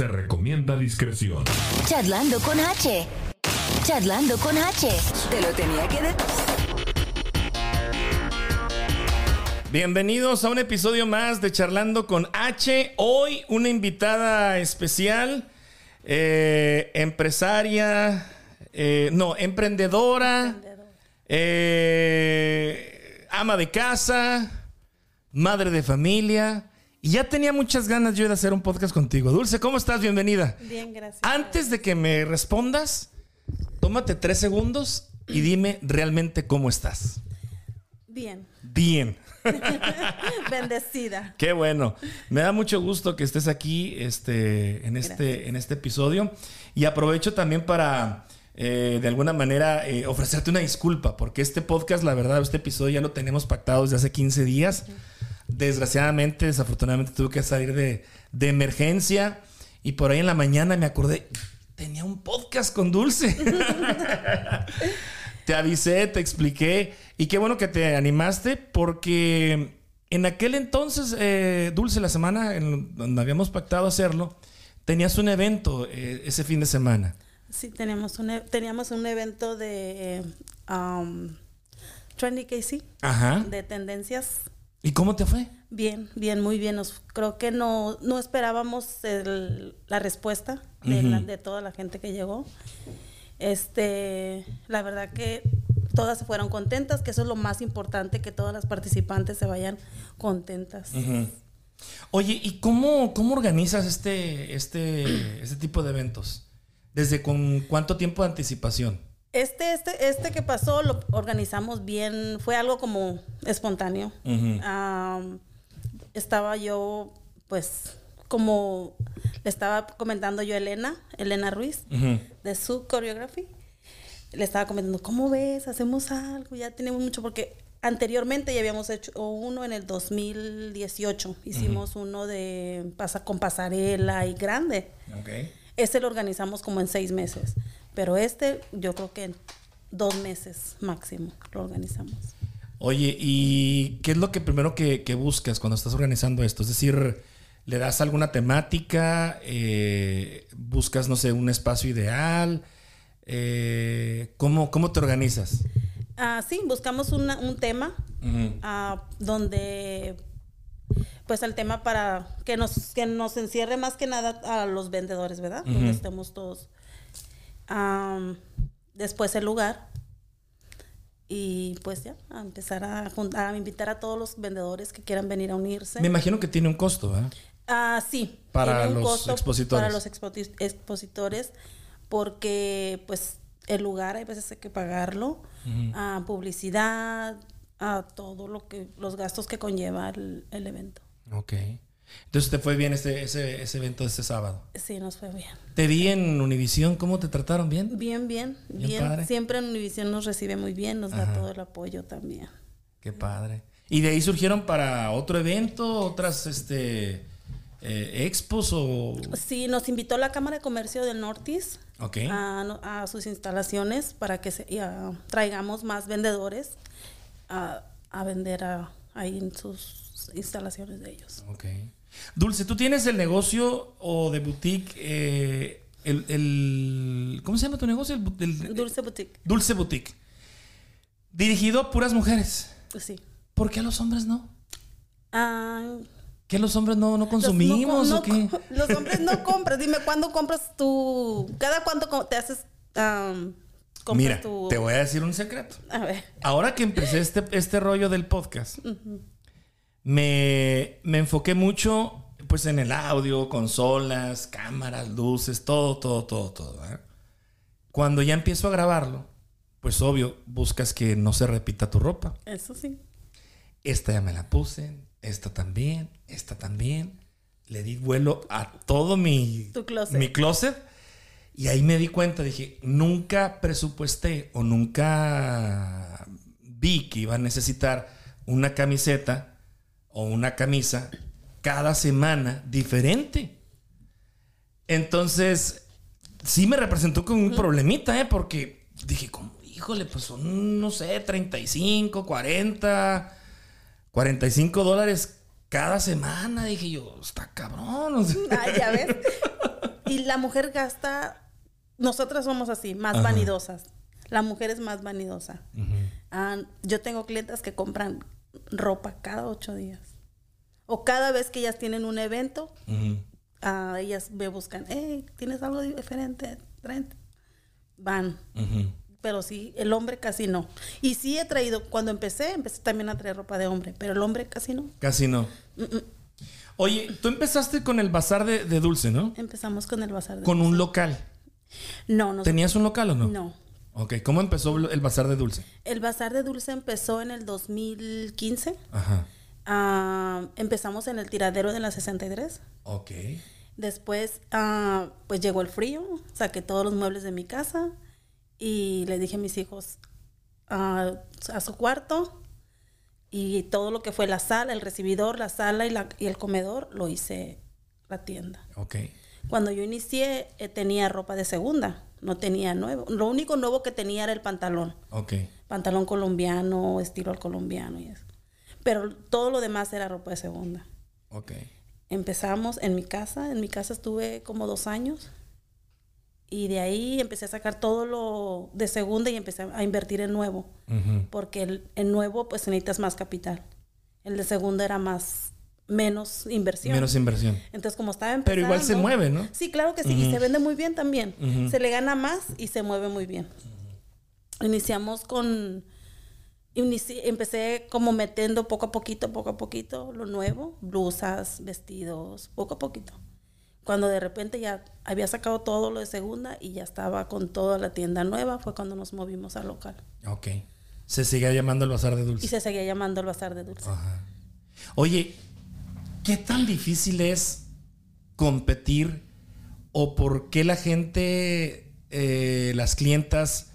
Se recomienda discreción. Charlando con H. Charlando con H. Te lo tenía que decir. Bienvenidos a un episodio más de Charlando con H. Hoy una invitada especial, eh, empresaria, eh, no, emprendedora, eh, ama de casa, madre de familia. Y ya tenía muchas ganas yo de hacer un podcast contigo. Dulce, ¿cómo estás? Bienvenida. Bien, gracias. Antes de que me respondas, tómate tres segundos y dime realmente cómo estás. Bien. Bien. Bendecida. Qué bueno. Me da mucho gusto que estés aquí este, en, este, en este episodio. Y aprovecho también para, eh, de alguna manera, eh, ofrecerte una disculpa, porque este podcast, la verdad, este episodio ya lo tenemos pactado desde hace 15 días. Desgraciadamente, desafortunadamente, tuve que salir de, de emergencia. Y por ahí en la mañana me acordé, tenía un podcast con Dulce. te avisé, te expliqué. Y qué bueno que te animaste porque en aquel entonces, eh, Dulce, la semana en donde habíamos pactado hacerlo, tenías un evento eh, ese fin de semana. Sí, teníamos un, e- teníamos un evento de um, Trendy KC, Ajá. de tendencias. ¿Y cómo te fue? Bien, bien, muy bien. Nos, creo que no, no esperábamos el- la respuesta de, la- de toda la gente que llegó. Este, la verdad que todas se fueron contentas, que eso es lo más importante, que todas las participantes se vayan contentas. Oye, ¿y cómo, cómo organizas este, este, este tipo de eventos? ¿Desde con cuánto tiempo de anticipación? Este, este, este que pasó lo organizamos bien, fue algo como espontáneo. Am, estaba yo, pues, como le estaba comentando yo a Elena, Elena Ruiz, de su choreography. Le estaba comentando, ¿cómo ves? Hacemos algo, ya tenemos mucho, porque anteriormente ya habíamos hecho uno en el 2018. Hicimos uno de pasa, con pasarela y grande. Ok. Este lo organizamos como en seis meses, pero este yo creo que en dos meses máximo lo organizamos. Oye, ¿y qué es lo que primero que, que buscas cuando estás organizando esto? Es decir, ¿le das alguna temática? Eh, ¿Buscas, no sé, un espacio ideal? Eh, ¿cómo, ¿Cómo te organizas? Ah, sí, buscamos una- un tema ah, donde, pues el tema para que nos, que nos encierre más que nada a los vendedores, ¿verdad? Donde estemos todos. Am, después el lugar. Y pues ya, a empezar a, jun- a invitar a todos los vendedores que quieran venir a unirse. Me imagino que tiene un costo, ¿eh? Ah, sí. Para los costo expositores. Para los expositores, porque pues el lugar hay veces hay que pagarlo, a publicidad, a todo lo que, los gastos que conlleva el, el evento. Ok. Entonces te fue bien este, ese, ese evento de este sábado. Sí, nos fue bien. Te vi en Univisión, ¿cómo te trataron bien? Bien, bien, Bien bien. padre. Siempre en Univision nos recibe muy bien, nos Ajá. da todo el apoyo también. Qué padre. ¿Y de ahí surgieron para otro evento, otras este eh, expos o...? Sí, nos invitó la Cámara de Comercio del Nortis a, a sus instalaciones para que se, y, ah, traigamos más vendedores a, a vender a- ahí en sus instalaciones de ellos. Ok. Dulce, ¿tú tienes el negocio o de boutique, eh, el, el- ¿Cómo se llama tu negocio? El el- Dulce Boutique, Dulce Boutique. Dirigido a puras mujeres. sí. ¿Por qué a los hombres no? Ah, ¿Qué los hombres no, no los- consumimos no- o qué? no- los hombres no compras. Dime, ¿cuándo compras tú? ¿Cada cuánto te haces? compras Mira, tu- te voy a decir un secreto. A ver. Ahora que empecé este, este rollo del podcast, me, me enfoqué mucho pues en el audio, consolas, cámaras, luces, todo, todo, todo, todo. Cuando ya empiezo a grabarlo, pues obvio, buscas que no se repita tu ropa. Eso sí. Esta ya me la puse, esta también, esta también. Le di vuelo a todo mi, Tu closet. mi closet. Y ahí me di cuenta, dije, nunca presupuesté o nunca vi que iba a necesitar una camiseta o una camisa cada semana diferente. Entonces, sí me representó como un problemita, ¿eh? Porque dije, como, híjole, pues son, no sé, 35, 40, 45 dólares cada semana. Dije yo, está cabrón. o sea. Ah, ya ves. Y la mujer gasta, nosotras somos así, más Ajá. vanidosas. La mujer es más vanidosa. Ah, yo tengo clientas que compran ropa cada ocho días. O cada vez que ellas tienen un evento, ah, ellas me buscan, hey, ¿tienes algo diferente? Tráete". Van. Pero sí, el hombre casi no. Y sí he traído, cuando empecé, empecé también a traer ropa de hombre, pero el hombre casi no. Casi no. Oye, tú empezaste con el bazar de, de dulce, ¿no? Empezamos con el bazar de Con un local. No, no. ¿Tenías un local o no? No. Ok, ¿cómo empezó el bazar de dulce? El bazar de dulce empezó en el 2015. Ajá. Ah, empezamos en el tiradero de la 63. Ok. Después, ah, pues llegó el frío, saqué todos los muebles de mi casa y le dije a mis hijos ah, a su cuarto y todo lo que fue la sala, el recibidor, la sala y, la- y el comedor lo hice la tienda. Ok. Cuando yo inicié eh, tenía ropa de segunda, no tenía nuevo. Lo único nuevo que tenía era el pantalón, Ok. pantalón colombiano, estilo al colombiano y eso. Pero todo lo demás era ropa de segunda. Ok. Empezamos en mi casa, en mi casa estuve como dos años y de ahí empecé a sacar todo lo de segunda y empecé a invertir en nuevo, porque el, el nuevo pues necesitas más capital, el de segunda era más, menos inversión. Menos inversión. Entonces como estaba empezando... Pero igual se mueve, ¿no? Sí, claro que sí, y se vende muy bien también, se le gana más y se mueve muy bien. Iniciamos con... inici- empecé como metiendo poco a poquito, poco a poquito lo nuevo, blusas, vestidos, poco a poquito. Cuando de repente ya había sacado todo lo de segunda y ya estaba con toda la tienda nueva, fue cuando nos movimos al local. Ok. Se sigue llamando el bazar de dulce. Y se seguía llamando el Bazar de Dulce. Ajá. Oye, ¿qué tan difícil es competir o por qué la gente, eh, las clientas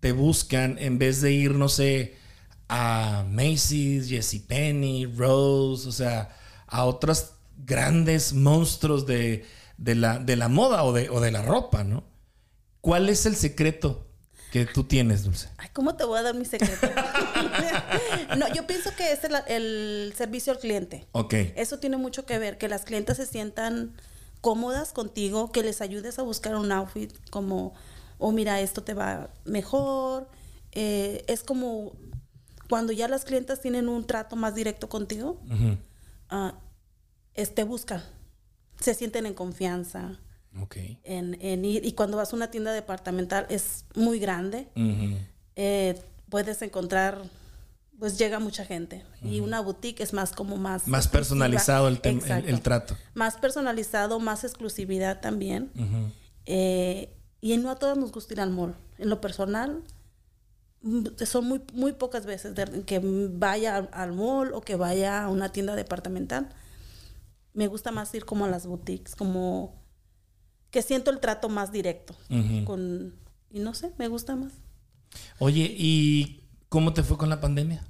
te buscan en vez de ir, no sé, a Macy's, JCPenney, Rose, o sea, a otros grandes monstruos de, de la, de la moda o de, o de la ropa, ¿no? ¿Cuál es el secreto que tú tienes, Dulce? Ay, ¿cómo te voy a dar mi secreto? no, yo pienso que es el, el servicio al cliente. Ok. Eso tiene mucho que ver, que las clientes se sientan cómodas contigo, que les ayudes a buscar un outfit como, oh mira, esto te va mejor. Eh, es como cuando ya las clientas tienen un trato más directo contigo, Ujú. ah, te buscan, se sienten en confianza. Ok. En, en ir, y cuando vas a una tienda departamental es muy grande, eh, puedes encontrar, pues llega mucha gente. Y una boutique es más como más... Más personalizado el, el, el trato. Más personalizado, más exclusividad también. Eh, y no a todos nos gusta ir al mall. En lo personal, mm, son muy, muy pocas veces de- que vaya al, al mall o que vaya a una tienda departamental. Me gusta más ir como a las boutiques, como que siento el trato más directo. Con, y no sé, me gusta más. Oye, ¿y cómo te fue con la pandemia?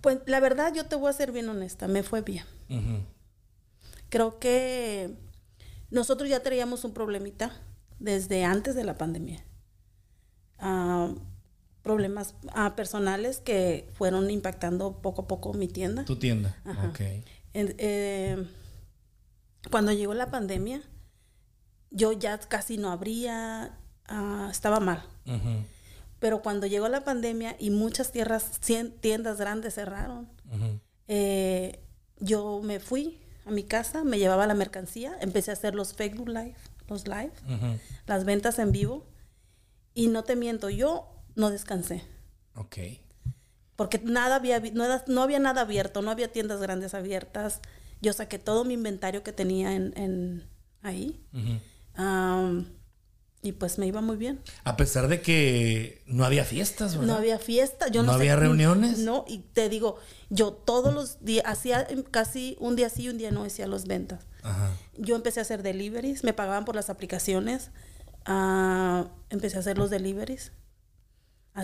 Pues la verdad, yo te voy a ser bien honesta, me fue bien. Creo que nosotros ya traíamos un problemita desde antes de la pandemia. Ah, problemas ah, personales que fueron impactando poco a poco mi tienda. Tu tienda. Ajá. Ok. En- eh, cuando llegó la pandemia, yo ya casi no abría, ah, estaba mal. Pero cuando llegó la pandemia y muchas tierras, tiendas grandes cerraron, eh, yo me fui a mi casa, me llevaba la mercancía, empecé a hacer los Facebook Live, los live, las ventas en vivo. Y no te miento, yo no descansé. Ok. Porque nada había, no, era- no había nada abierto, no había tiendas grandes abiertas. Yo saqué todo mi inventario que tenía en, en ahí. Ujú. Am, y pues me iba muy bien. A pesar de que no había fiestas, ¿verdad? No había fiesta, yo ¿No no, sé- había reuniones? No, y te digo, yo todos los días, hacía casi un día sí y un día no hacía las ventas. Ajá. Yo empecé a hacer deliveries, me pagaban por las aplicaciones. ah, empecé a hacer los deliveries.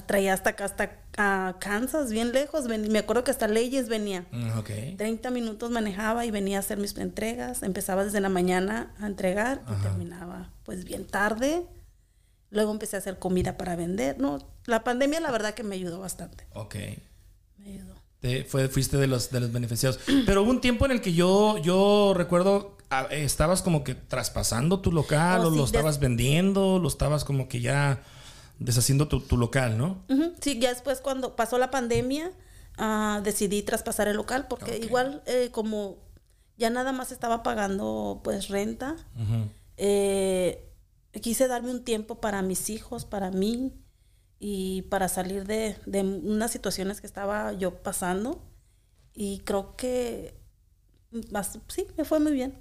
Traía hasta acá, hasta ah, Kansas, bien lejos. ven- me acuerdo que hasta Leyes venía. Mm, Ok. 30 minutos manejaba y venía a hacer mis entregas. Empezaba desde la mañana a entregar y terminaba pues bien tarde. Luego empecé a hacer comida para vender. No, la pandemia la verdad que me ayudó bastante. Ok. Me ayudó. Te- fue, fuiste de los, de los beneficiados. Pero hubo un tiempo en el que yo, yo recuerdo ah, estabas como que traspasando tu local Oh, o sí, lo estabas vendiendo, lo estabas como que ya deshaciendo tu, tu local, ¿no? Sí, ya después cuando pasó la pandemia, ah, decidí traspasar el local porque igual eh, como ya nada más estaba pagando pues renta, eh, quise darme un tiempo para mis hijos, para mí y para salir de, de unas situaciones que estaba yo pasando y creo que bas- sí, me fue muy bien.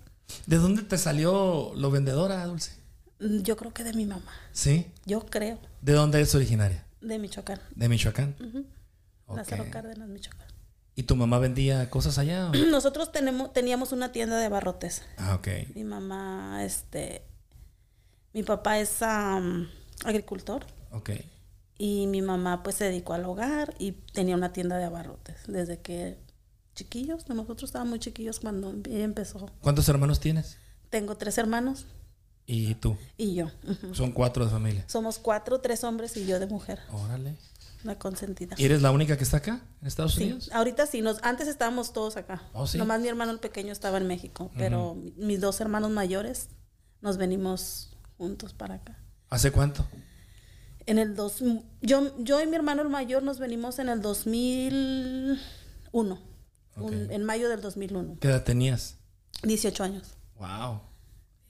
¿De dónde te salió lo vendedora, Dulce? Yo creo que de mi mamá, ¿Sí? yo creo, ¿De dónde es originaria? de Michoacán, ¿De Michoacán? Ok. Lázaro Cárdenas, Michoacán. ¿Y tu mamá vendía cosas allá? o? Nosotros tenemos, teníamos una tienda de abarrotes. Ah, ok. Mi mamá, este, mi papá es am, agricultor Ok. y mi mamá pues se dedicó al hogar y tenía una tienda de abarrotes desde que chiquillos, nosotros estábamos muy chiquillos cuando ella empezó. ¿Cuántos hermanos tienes? Tengo tres hermanos Y tú. y yo. Son cuatro de familia. Somos cuatro, tres hombres y yo de mujer, Órale. una consentida. ¿Y eres la única que está acá, en Estados Sí, Unidos? ahorita sí, nos, antes estábamos todos acá. Oh, ¿sí? Nomás mi hermano el pequeño estaba en México, pero mi- mis dos hermanos mayores nos venimos juntos para acá. ¿Hace cuánto? En el dos, yo, yo y mi hermano el mayor nos venimos en el 2001, un- Ok. en mayo del 2001, ¿Qué edad tenías? 18 años, Wow.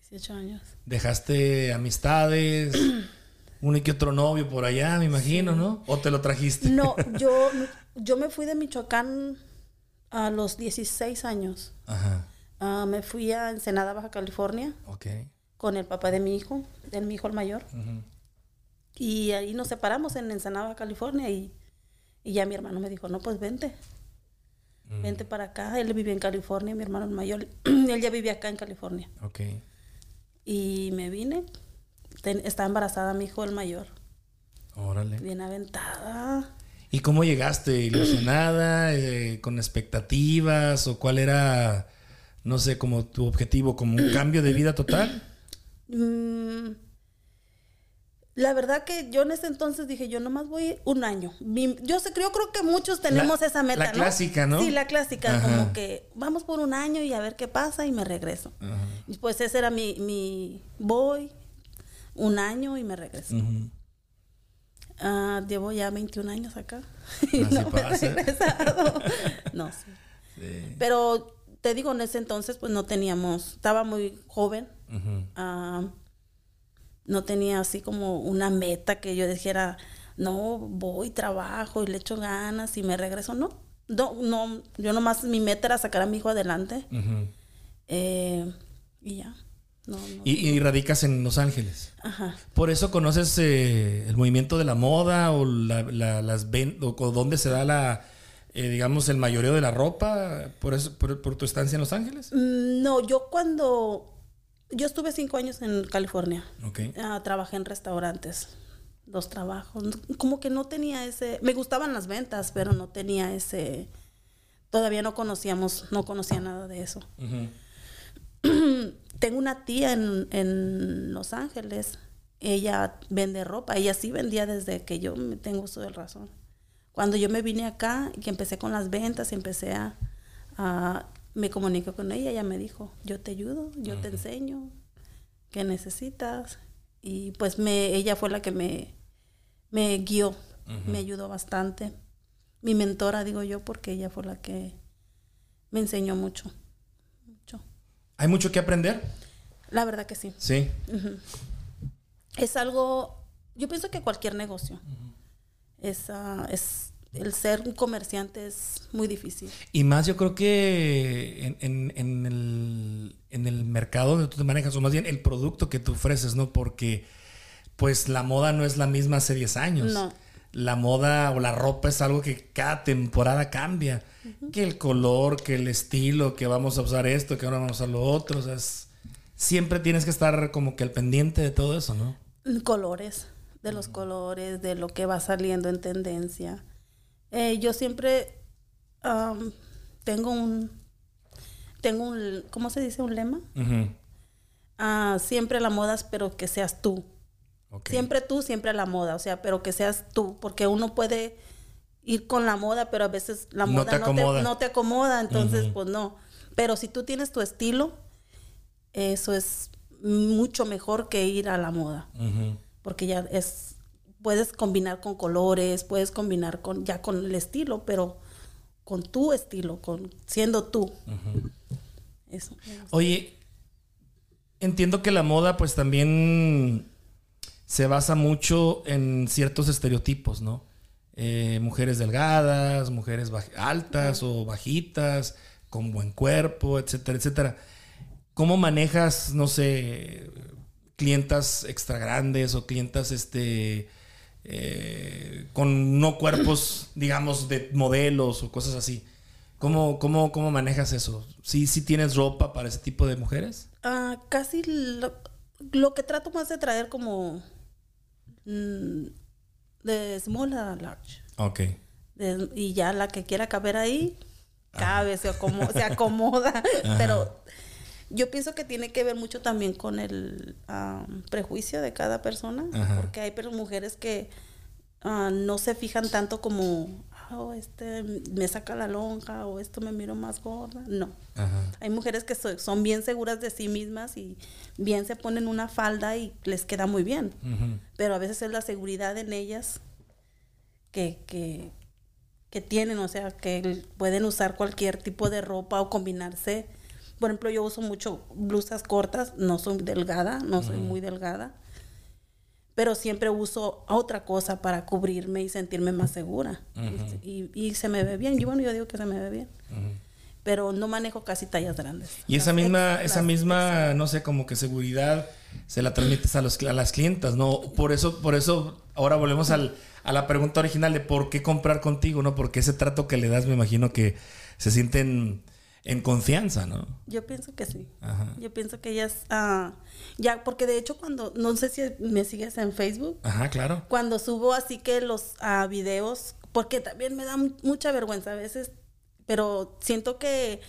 18 años. Dejaste amistades, uno y que otro novio por allá, me imagino, ¿no? ¿O te lo trajiste? No, yo, yo me fui de Michoacán a los 16 años. Ajá. Ah, me fui a Ensenada, Baja California, Ok. con el papá de mi hijo, de mi hijo el mayor. Ujú. Y ahí nos separamos en Ensenada, California. Y, y ya mi hermano me dijo, no, pues vente. Mm. Vente para acá. Él vive en California, mi hermano el mayor. él ya vivía acá en California. Ok. Y me vine. Ten- está embarazada mi hijo el mayor. Órale. Bien aventada. ¿Y cómo llegaste? ¿Ilusionada? eh, ¿Con expectativas? ¿O cuál era, no sé, como tu objetivo? ¿Como un cambio de vida total? Mm, la verdad que yo en ese entonces dije, yo nomás voy un año. Mi- yo sé, yo creo que muchos tenemos La- esa meta, la ¿no? clásica, ¿no? Sí, la clásica, Ajá. como que vamos por un año y a ver qué pasa y me regreso. Y Pues ese era mi, mi voy un año y me regreso. Ah, llevo ya 21 años acá y Así no me he regresado. no, sí. Sí. Pero te digo, en ese entonces pues no teníamos, estaba muy joven. No tenía así como una meta que yo dijera, no, voy, trabajo y le echo ganas y me regreso. No, no, no yo nomás mi meta era sacar a mi hijo adelante eh, y ya. No, no. Y, y radicas en Los Ángeles. Ajá. ¿Por eso conoces eh, el movimiento de la moda o, la- la- las ven- o, o dónde se da la, eh, digamos, el mayoreo de la ropa? ¿Por, eso, por, por tu estancia en Los Ángeles? Mm, No, yo cuando... Yo estuve cinco años en California. Ok. Ah, trabajé en restaurantes. Dos trabajos. Como que no tenía ese... Me gustaban las ventas, pero no tenía ese... Todavía no conocíamos, no conocía nada de eso. Tengo una tía en, en Los Ángeles. Ella vende ropa. Ella sí vendía desde que yo me tengo uso de razón. Cuando yo me vine acá y que empecé con las ventas, empecé a, a- me comuniqué con ella, ella me dijo, yo te ayudo, yo te enseño, ¿qué necesitas? Y pues me, ella fue la que me, me guió, me ayudó bastante. Mi mentora, digo yo, porque ella fue la que me enseñó mucho, mucho. ¿Hay mucho que aprender? La verdad que sí. Sí. Es algo, yo pienso que cualquier negocio. es, ah, es, el ser un comerciante es muy difícil. Y más yo creo que en, en- en el, en el mercado donde tú te manejas, o más bien el producto que tú ofreces, ¿no? Porque pues la moda no es la misma hace 10 años. No. La moda o la ropa es algo que cada temporada cambia. Que el color, que el estilo, que vamos a usar esto, que ahora vamos a usar lo otro. O sea, es- siempre tienes que estar como que al pendiente de todo eso, ¿no? Colores, de los colores, de lo que va saliendo en tendencia. Eh, yo siempre am, tengo un, tengo un, ¿cómo se dice? Un lema. Ah, siempre la moda, pero que seas tú. Siempre tú, siempre la moda, o sea, pero que seas tú, porque uno puede ir con la moda, pero a veces la No moda te no, te, no te acomoda, entonces pues no. Pero si tú tienes tu estilo eso es mucho mejor que ir a la moda. Porque ya es, puedes combinar con colores, puedes combinar con, ya con el estilo, pero con tu estilo, con siendo tú. Eso. Oye, entiendo que la moda pues también se basa mucho en ciertos estereotipos, ¿no? Eh, mujeres delgadas, mujeres altas o bajitas, con buen cuerpo, etcétera, etcétera. ¿Cómo manejas, no sé, clientas extra grandes o clientas este eh, con no cuerpos, digamos, de modelos o cosas así? ¿Cómo, cómo, cómo manejas eso? ¿Sí, ¿Sí tienes ropa para ese tipo de mujeres? Ah, casi lo, lo que trato más de traer como mm, de small a large. Ok. De- y ya la que quiera caber ahí, cabe, se acomoda, se acomoda. Pero yo pienso que tiene que ver mucho también con el am, prejuicio de cada persona, Ajá. porque hay mujeres que ah, no se fijan tanto como, oh, este me saca la lonja o esto me miro más gorda. No. Ajá. Hay mujeres que so- son bien seguras de sí mismas y bien se ponen una falda y les queda muy bien. Pero a veces es la seguridad en ellas que, que, que tienen, o sea, que pueden usar cualquier tipo de ropa o combinarse. Por ejemplo, yo uso mucho blusas cortas, no soy delgada, no soy muy delgada, pero siempre uso otra cosa para cubrirme y sentirme más segura. y, y se me ve bien, yo bueno, yo digo que se me ve bien. Pero no manejo casi tallas grandes. Y esa misma, esa misma, no sé, como que seguridad se la transmites a, los, a las clientas, ¿no? Por eso, por eso ahora volvemos al, a la pregunta original de por qué comprar contigo, ¿no? Porque ese trato que le das, me imagino que se sienten en confianza, ¿no? Yo pienso que sí. Ajá. Yo pienso que ellas, ah, ya, porque de hecho cuando, no sé si me sigues en Facebook, Ajá, claro. cuando subo así que los ah, videos, porque también me da mu- mucha vergüenza a veces, pero siento que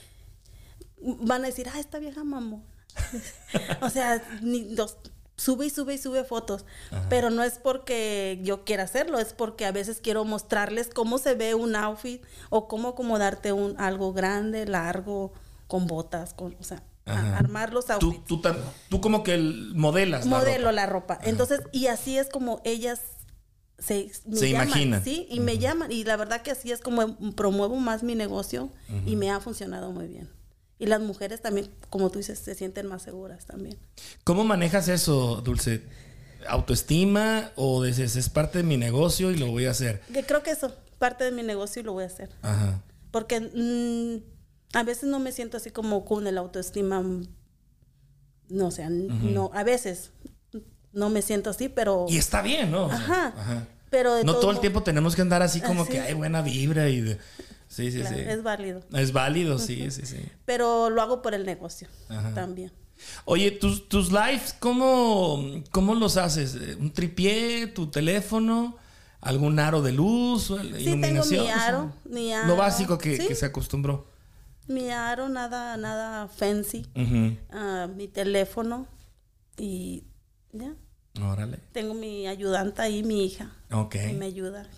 van a decir, ah, esta vieja mamón. o sea, ni los, sube y sube y sube fotos, pero no es porque yo quiera hacerlo, es porque a veces quiero mostrarles cómo se ve un outfit o cómo acomodarte un algo grande, largo, con botas, con, o sea, a- armar los outfits tú, como que el- modelas la modelo ropa. la ropa. Entonces, y así es como ellas se, me Se llaman, imaginan. Sí, y me llaman. Y la verdad que así es como promuevo más mi negocio y me ha funcionado muy bien. Y las mujeres también, como tú dices, se sienten más seguras también. ¿Cómo manejas eso, Dulce? ¿Autoestima o dices, es parte de mi negocio y lo voy a hacer? Que creo que eso, parte de mi negocio y lo voy a hacer. Ajá. Porque mm, a veces no me siento así como con el autoestima. mm, No, o sea, no, a veces no me siento así, pero. Y está bien, ¿no? Ajá. ajá. Pero de No todos todo el tiempo tenemos que andar así como Así. que hay buena vibra y de... Sí, sí, claro, sí. Es válido. Es válido, sí, sí, sí. Pero lo hago por el negocio Ajá. también. Oye, tus, tus lives, ¿cómo, ¿cómo los haces? ¿Un tripié, tu teléfono, algún aro de luz, Sí, tengo iluminación? mi O sea, aro, mi aro. Lo básico que, Sí, que se acostumbró. Mi aro, nada, nada fancy. Ah, mi teléfono y ya. Órale. Tengo mi ayudante ahí, mi hija. Ok. Y me ayuda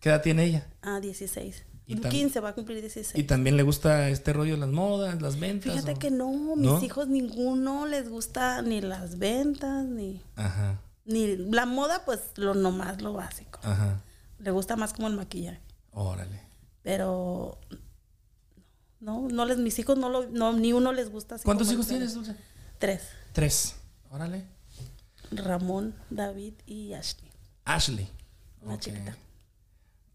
¿Qué edad tiene ella? a 16. Y tam- 15 va a cumplir 16. ¿Y también le gusta este rollo de las modas, las ventas? Fíjate o- que no, mis ¿No? hijos ninguno les gusta ni las ventas, ni, Ajá, ni la moda, pues lo nomás, lo básico. ajá. Le gusta más como el maquillaje. Órale. Pero no, no les, mis hijos no lo, no, ni uno les gusta así ¿Cuántos hijos tienes, Dulce? Tres. Tres. Órale. Ramón, David y Ashley. Ashley. Una Ok. chiquita.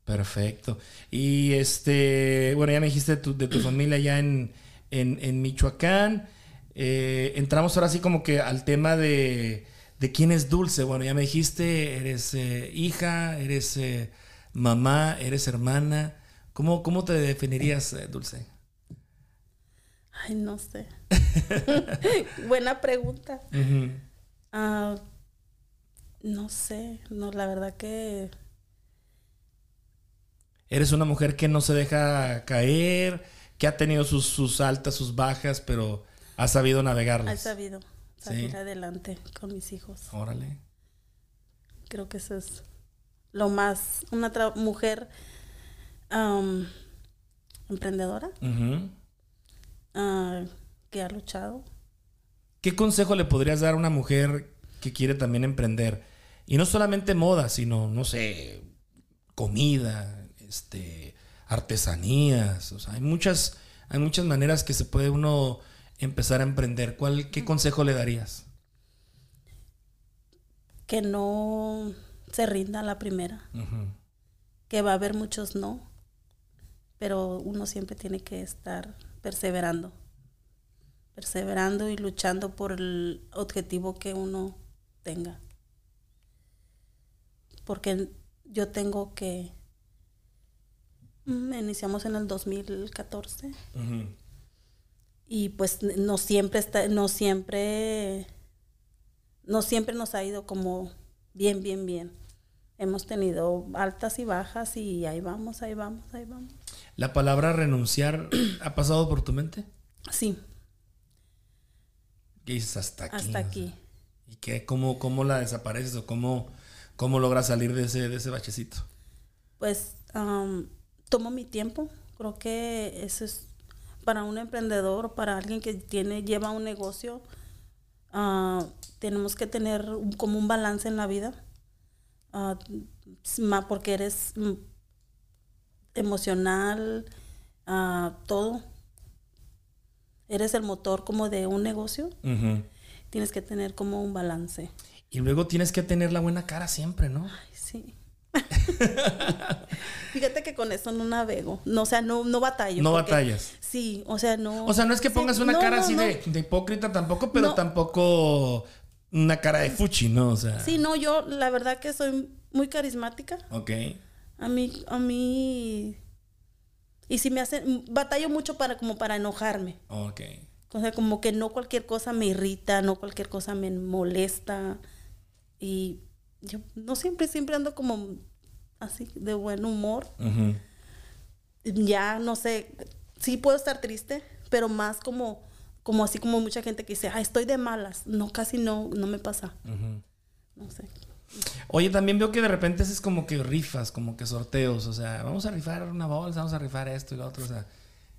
Perfecto. Y este, bueno, ya me dijiste de tu, de tu familia ya en, en, en Michoacán. Eh, entramos ahora sí como que al tema de, de quién es Dulce. Bueno, ya me dijiste, eres eh, hija, eres eh, mamá, eres hermana. ¿Cómo, cómo te definirías, Dulce? Ay, no sé. Buena pregunta. Ah, no sé, no, la verdad que Eres una mujer que no se deja caer, que ha tenido sus, sus altas, sus bajas, pero ha sabido navegarlas. sabido salir Sí. adelante con mis hijos. Órale. Creo que eso es lo más, una mujer emprendedora ah, que ha luchado ¿qué consejo le podrías dar a una mujer que quiere también emprender? Y no solamente moda, sino, no sé, comida, este, artesanías. O sea, hay muchas, hay muchas maneras que se puede uno empezar a emprender. ¿Cuál, ¿Qué consejo le darías? Que no se rinda la primera. Que va a haber muchos no. Pero uno siempre tiene que estar perseverando. Perseverando y luchando por el objetivo que uno tenga. Porque yo tengo que... Mm, Iniciamos en el 2014 y pues no siempre está, no siempre, no siempre nos ha ido como bien, bien, bien. Hemos tenido altas y bajas y ahí vamos, ahí vamos, ahí vamos. ¿La palabra renunciar ha pasado por tu mente? Sí. ¿Qué dices hasta aquí? Hasta aquí. ¿Y qué? ¿Cómo, cómo la desapareces o cómo, cómo logras salir de ese, de ese bachecito? Pues tomo mi tiempo. Creo que eso es para un emprendedor, para alguien que tiene, lleva un negocio, uh, tenemos que tener como un balance en la vida. Uh, porque eres mm, emocional, uh, todo. Eres el motor como de un negocio. Tienes que tener como un balance. Y luego tienes que tener la buena cara siempre, ¿no? Ay, sí. Fíjate que con eso no navego. No, o sea, no, no batallo. No batallas. Sí, o sea, no. O sea, no es que pongas una cara así De, hipócrita tampoco, pero tampoco una cara de fuchi, ¿no? O sea. Sí, no, yo la verdad que soy muy carismática. Ok. A mí, a mí. Y si me hacen. Batallo mucho para como para enojarme. Ok. O sea, como que no cualquier cosa me irrita, no cualquier cosa me molesta. Y yo no siempre, siempre ando como así de buen humor. Ya, no sé, sí puedo estar triste, pero más como, como así como mucha gente que dice, ah, estoy de malas. No, casi no, no me pasa. No sé. Oye, también veo que de repente es como que rifas, como que sorteos, o sea, vamos a rifar una bolsa, vamos a rifar esto y lo otro, o sea,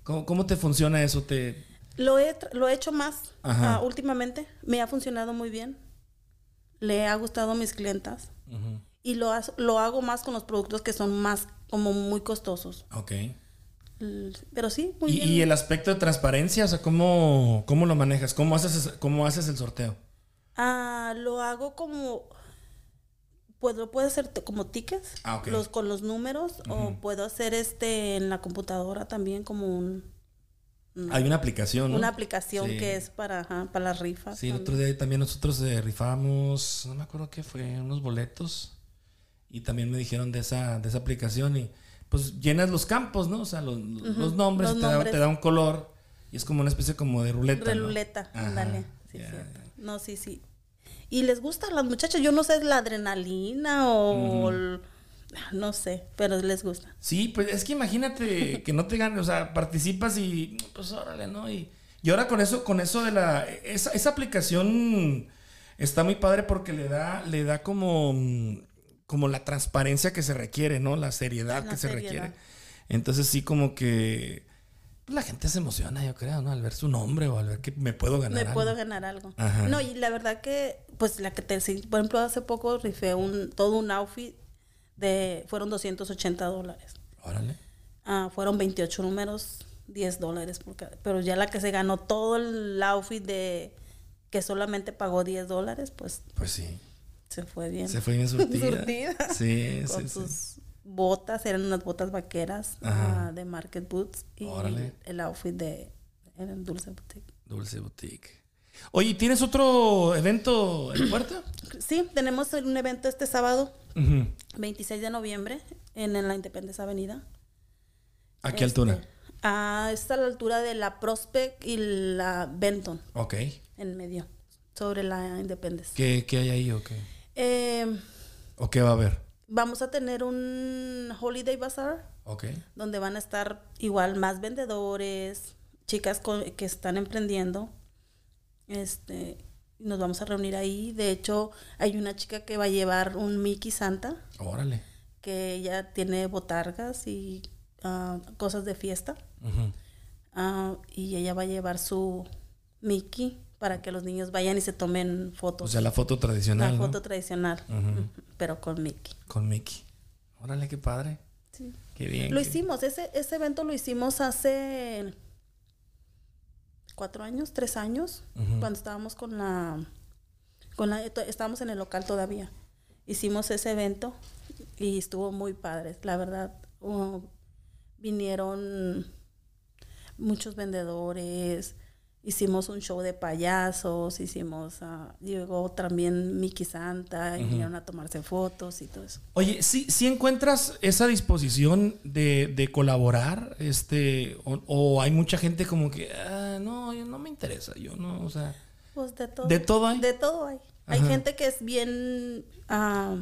¿cómo, te funciona eso? ¿Te... Lo, he, lo he hecho más uh, últimamente, me ha funcionado muy bien le ha gustado a mis clientas. Y lo, lo hago más con los productos que son más como muy costosos. Ok. Pero sí, muy ¿Y, bien. ¿Y el aspecto de transparencia? O sea, ¿cómo, cómo lo manejas? ¿Cómo haces, cómo haces el sorteo? Ah, lo hago como... Puedo, puede ser como tickets ah, los, con los números o puedo hacer este en la computadora también como un hay una aplicación, ¿no? Una aplicación que es para, para las rifas. Sí, el otro día también nosotros eh, rifamos, no me acuerdo qué fue, unos boletos. Y también me dijeron de esa, de esa aplicación y pues llenas los campos, ¿no? O sea, los, nombres, te, Da, un color y es como una especie como de ruleta. De ruleta, dale. Sí, cierto. No, sí, sí. Y les gusta a las muchachas, yo no sé, la adrenalina o... No sé, pero les gusta. Sí, pues es que imagínate que no te ganes, o sea, participas y pues órale, ¿no? Y, y ahora con eso, con eso de la. Esa, esa, aplicación está muy padre porque le da, le da como, como la transparencia que se requiere, ¿no? La seriedad que se requiere. Entonces sí, como que pues, la gente se emociona, yo creo, ¿no? Al ver su nombre o al ver que me puedo ganar me puedo ganar algo. No, y la verdad que, pues la que te, por ejemplo, hace poco rifé un, todo un outfit de, fueron 280 dólares. Órale. Ah, fueron 28 números, 10 dólares por pero ya la que se ganó todo el outfit de que solamente pagó 10 dólares, pues. Pues sí. Se fue bien. Se fue bien surtida. Sí, Con sus botas, eran unas botas vaqueras ah, de Market Boots. Y el outfit de Dulce Boutique. Dulce Boutique. Oye, ¿tienes otro evento en puerta? Sí, tenemos un evento este sábado, 26 de noviembre, en, la Independencia Avenida. ¿A qué altura? Este, a, está a la altura de la Prospect y la Benton. Ok. En medio, sobre la Independencia. ¿Qué, qué hay ahí o qué? Em, ¿O qué va a haber? Vamos a tener un Holiday Bazaar. Ok. Donde van a estar igual más vendedores, chicas que están emprendiendo este, nos vamos a reunir ahí. De hecho, hay una chica que va a llevar un Mickey Santa. Órale. Que ella tiene botargas y ah, cosas de fiesta. Ah, y ella va a llevar su Mickey para que los niños vayan y se tomen O fotos. sea, la foto tradicional. la ¿no? foto tradicional, pero con Mickey. Con Mickey. Órale, qué padre. Sí. Qué bien. Lo qué- hicimos, ese, ese evento lo hicimos hace cuatro años, tres años, cuando estábamos con la, con la, estábamos en el local todavía. Hicimos ese evento y estuvo muy padre, la verdad. uh, vinieron muchos vendedores, hicimos un show de payasos, hicimos, ah, llegó también Mickey Santa, y vinieron a tomarse fotos y todo eso. Oye, ¿sí, sí encuentras esa disposición de, de colaborar? Este, o, o hay mucha gente como que, "Ah, no, yo no me interesa, yo no, o sea, Pues de todo. ¿De todo hay? De todo hay. Hay gente que es bien, ah,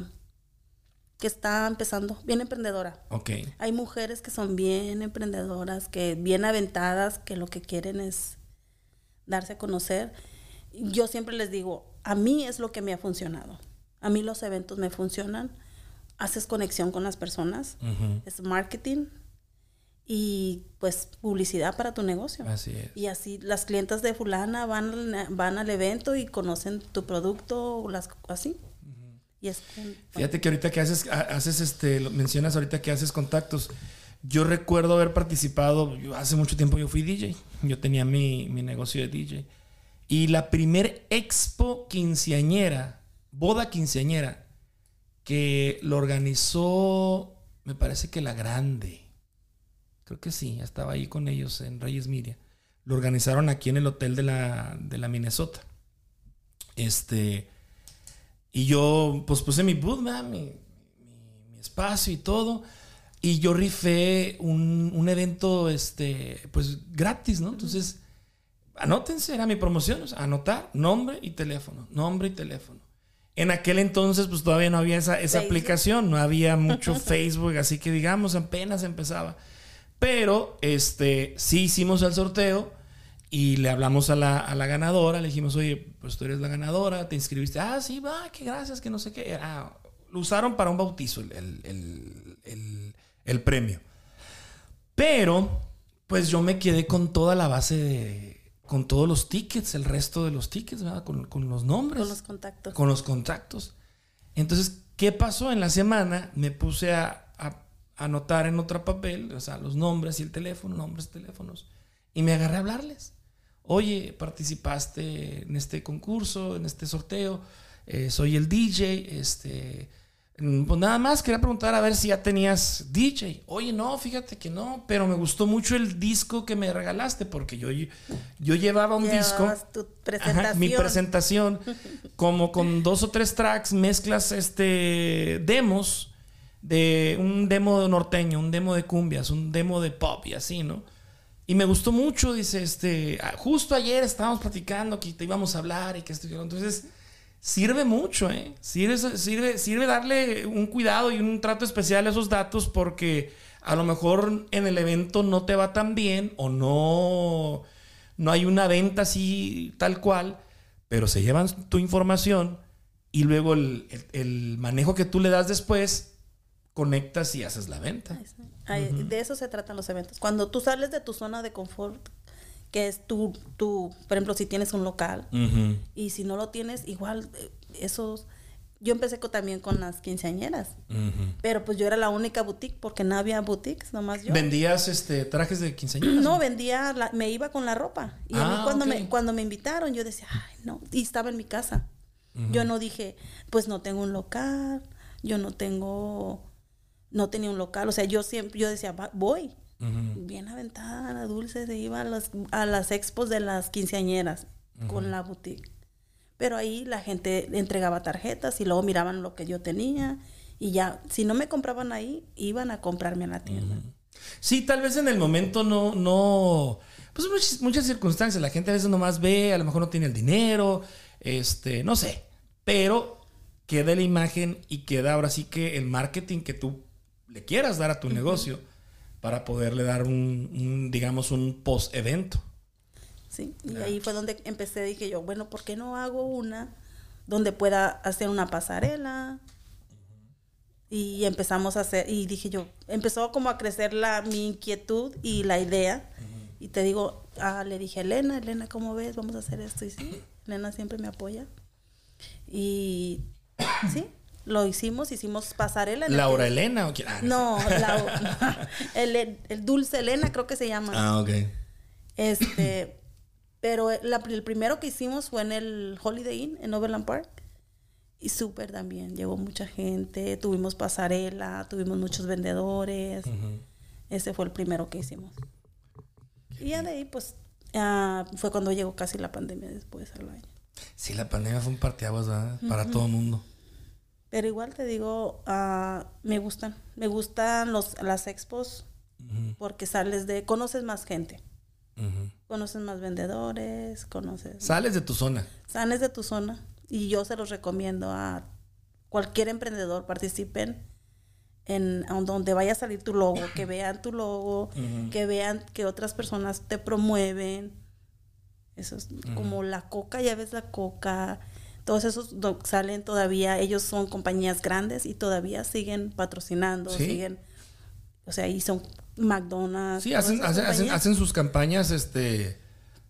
que está empezando, bien emprendedora. ok. Hay mujeres que son bien emprendedoras, que bien aventadas, que lo que quieren es darse a conocer. Yo siempre les digo, a mí es lo que me ha funcionado. A mí los eventos me funcionan. Haces conexión con las personas, es marketing y pues publicidad para tu negocio. Así es. Y así las clientas de fulana van, al- van al evento y conocen tu producto o las así. Y es Fíjate que ahorita que haces, ha- haces este, mencionas ahorita que haces contactos. Yo recuerdo haber participado, yo hace mucho tiempo yo fui DJ, yo tenía mi, mi negocio de DJ. Y la primer expo quinceañera, boda quinceañera, que lo organizó, me parece que la grande. Creo que sí, estaba ahí con ellos en Reyes Miria. Lo organizaron aquí en el hotel de la, de la Minnesota. Este. Y yo, pues puse mi booth, mi- mi espacio y todo. Y yo rifé un, un evento, este, pues gratis, ¿no? Entonces, anótense, era mi promoción, o sea, anotar nombre y teléfono, nombre y teléfono. En aquel entonces, pues todavía no había esa, esa aplicación, no había mucho Facebook, así que digamos, apenas empezaba. Pero, este, sí hicimos el sorteo y le hablamos a la, a la ganadora, le dijimos, oye, pues tú eres la ganadora, te inscribiste. Ah, sí, va, que gracias, que no sé qué. Ah, lo usaron para un bautizo el, el- el- el- el premio. Pero, pues yo me quedé con toda la base de, con todos los tickets, el resto de los tickets, ¿verdad? Con, con los nombres con los contactos. con los contactos. Entonces, ¿qué pasó? En la semana me puse a, a anotar en otro papel, o sea, los nombres y el teléfono, nombres, teléfonos, y me agarré a hablarles. Oye, participaste en este concurso, en este sorteo, eh, soy el DJ, este, pues nada más quería preguntar a ver si ya tenías DJ. Oye, no, fíjate que no, pero me gustó mucho el disco que me regalaste porque yo, yo llevaba un disco. Tu Ajá, presentación. mi presentación, como con dos o tres tracks, mezclas este demos de un demo norteño, un demo de cumbias, un demo de pop y así, ¿no? Y me gustó mucho, dice, este, ah, justo ayer estábamos platicando que te íbamos a hablar y que otro. Entonces, sirve mucho, ¿eh? Sirve, sirve, sirve darle un cuidado y un trato especial a esos datos porque a lo mejor en el evento no te va tan bien o no, no hay una venta así tal cual, pero se llevan tu información y luego el, el- el manejo que tú le das después, conectas y haces la venta. De eso se tratan los eventos. Cuando tú sales de tu zona de confort, que es tu, tu por ejemplo, si tienes un local y si no lo tienes, igual eh, esos... Yo empecé también con las quinceañeras, pero pues yo era la única boutique porque no había boutiques, nomás yo. ¿Vendías este, trajes de quinceañeras? No, vendía, la- me iba con la ropa. Y a mí Ah, cuando, me, cuando me invitaron, yo decía, ay, no. Y estaba en mi casa. Yo no dije, pues no tengo un local, yo no tengo, no tenía un local. O sea, yo siempre, yo decía, "Va- Bien aventada, la dulce, se iba a las, a las expos de las quinceañeras con la boutique. Pero ahí la gente entregaba tarjetas y luego miraban lo que yo tenía. Y ya, si no me compraban ahí, iban a comprarme en la tienda. Sí, tal vez en el momento no, no, pues muchas, muchas circunstancias. La gente a veces nomás ve, a lo mejor no tiene el dinero, este, no sé. Pero queda la imagen y queda ahora sí que el marketing que tú le quieras dar a tu negocio para poderle dar un, un, digamos, un post-evento. Sí, y ahí fue donde empecé, dije yo, bueno, ¿por qué no hago una donde pueda hacer una pasarela? Y empezamos a hacer, y dije yo, empezó como a crecer la, mi inquietud y la idea. Y te digo, ah, le dije, Elena, Elena, ¿cómo ves? Vamos a hacer esto. Y sí. Elena siempre me apoya. Y sí, lo hicimos, hicimos pasarela. en el Laura que- Elena o quién? Ah, No, la- el, el Dulce Elena creo que se llama. Ah, ok. Este, pero la- el primero que hicimos fue en el Holiday Inn en Overland Park. Y súper también, llegó mucha gente, tuvimos pasarela, tuvimos muchos vendedores. Ese fue el primero que hicimos. Y ya de ahí, pues, ah, fue cuando llegó casi la pandemia después al año. Sí, la pandemia fue un parteaguas, ¿verdad? Para todo el mundo. Pero igual te digo, ah, me gustan. Me gustan los, las expos porque sales de... Conoces más gente. Conoces más vendedores, conoces... Sales de tu zona. Sales de tu zona. Y yo se los recomiendo a cualquier emprendedor. Participen en donde vaya a salir tu logo. Que vean tu logo. Que vean que otras personas te promueven. Eso es como la coca, ya ves la coca. Todos esos salen todavía. Ellos son compañías grandes y todavía siguen patrocinando. Sí. Siguen. O sea, y son McDonald's. Sí, hacen, hacen, hacen, sus campañas este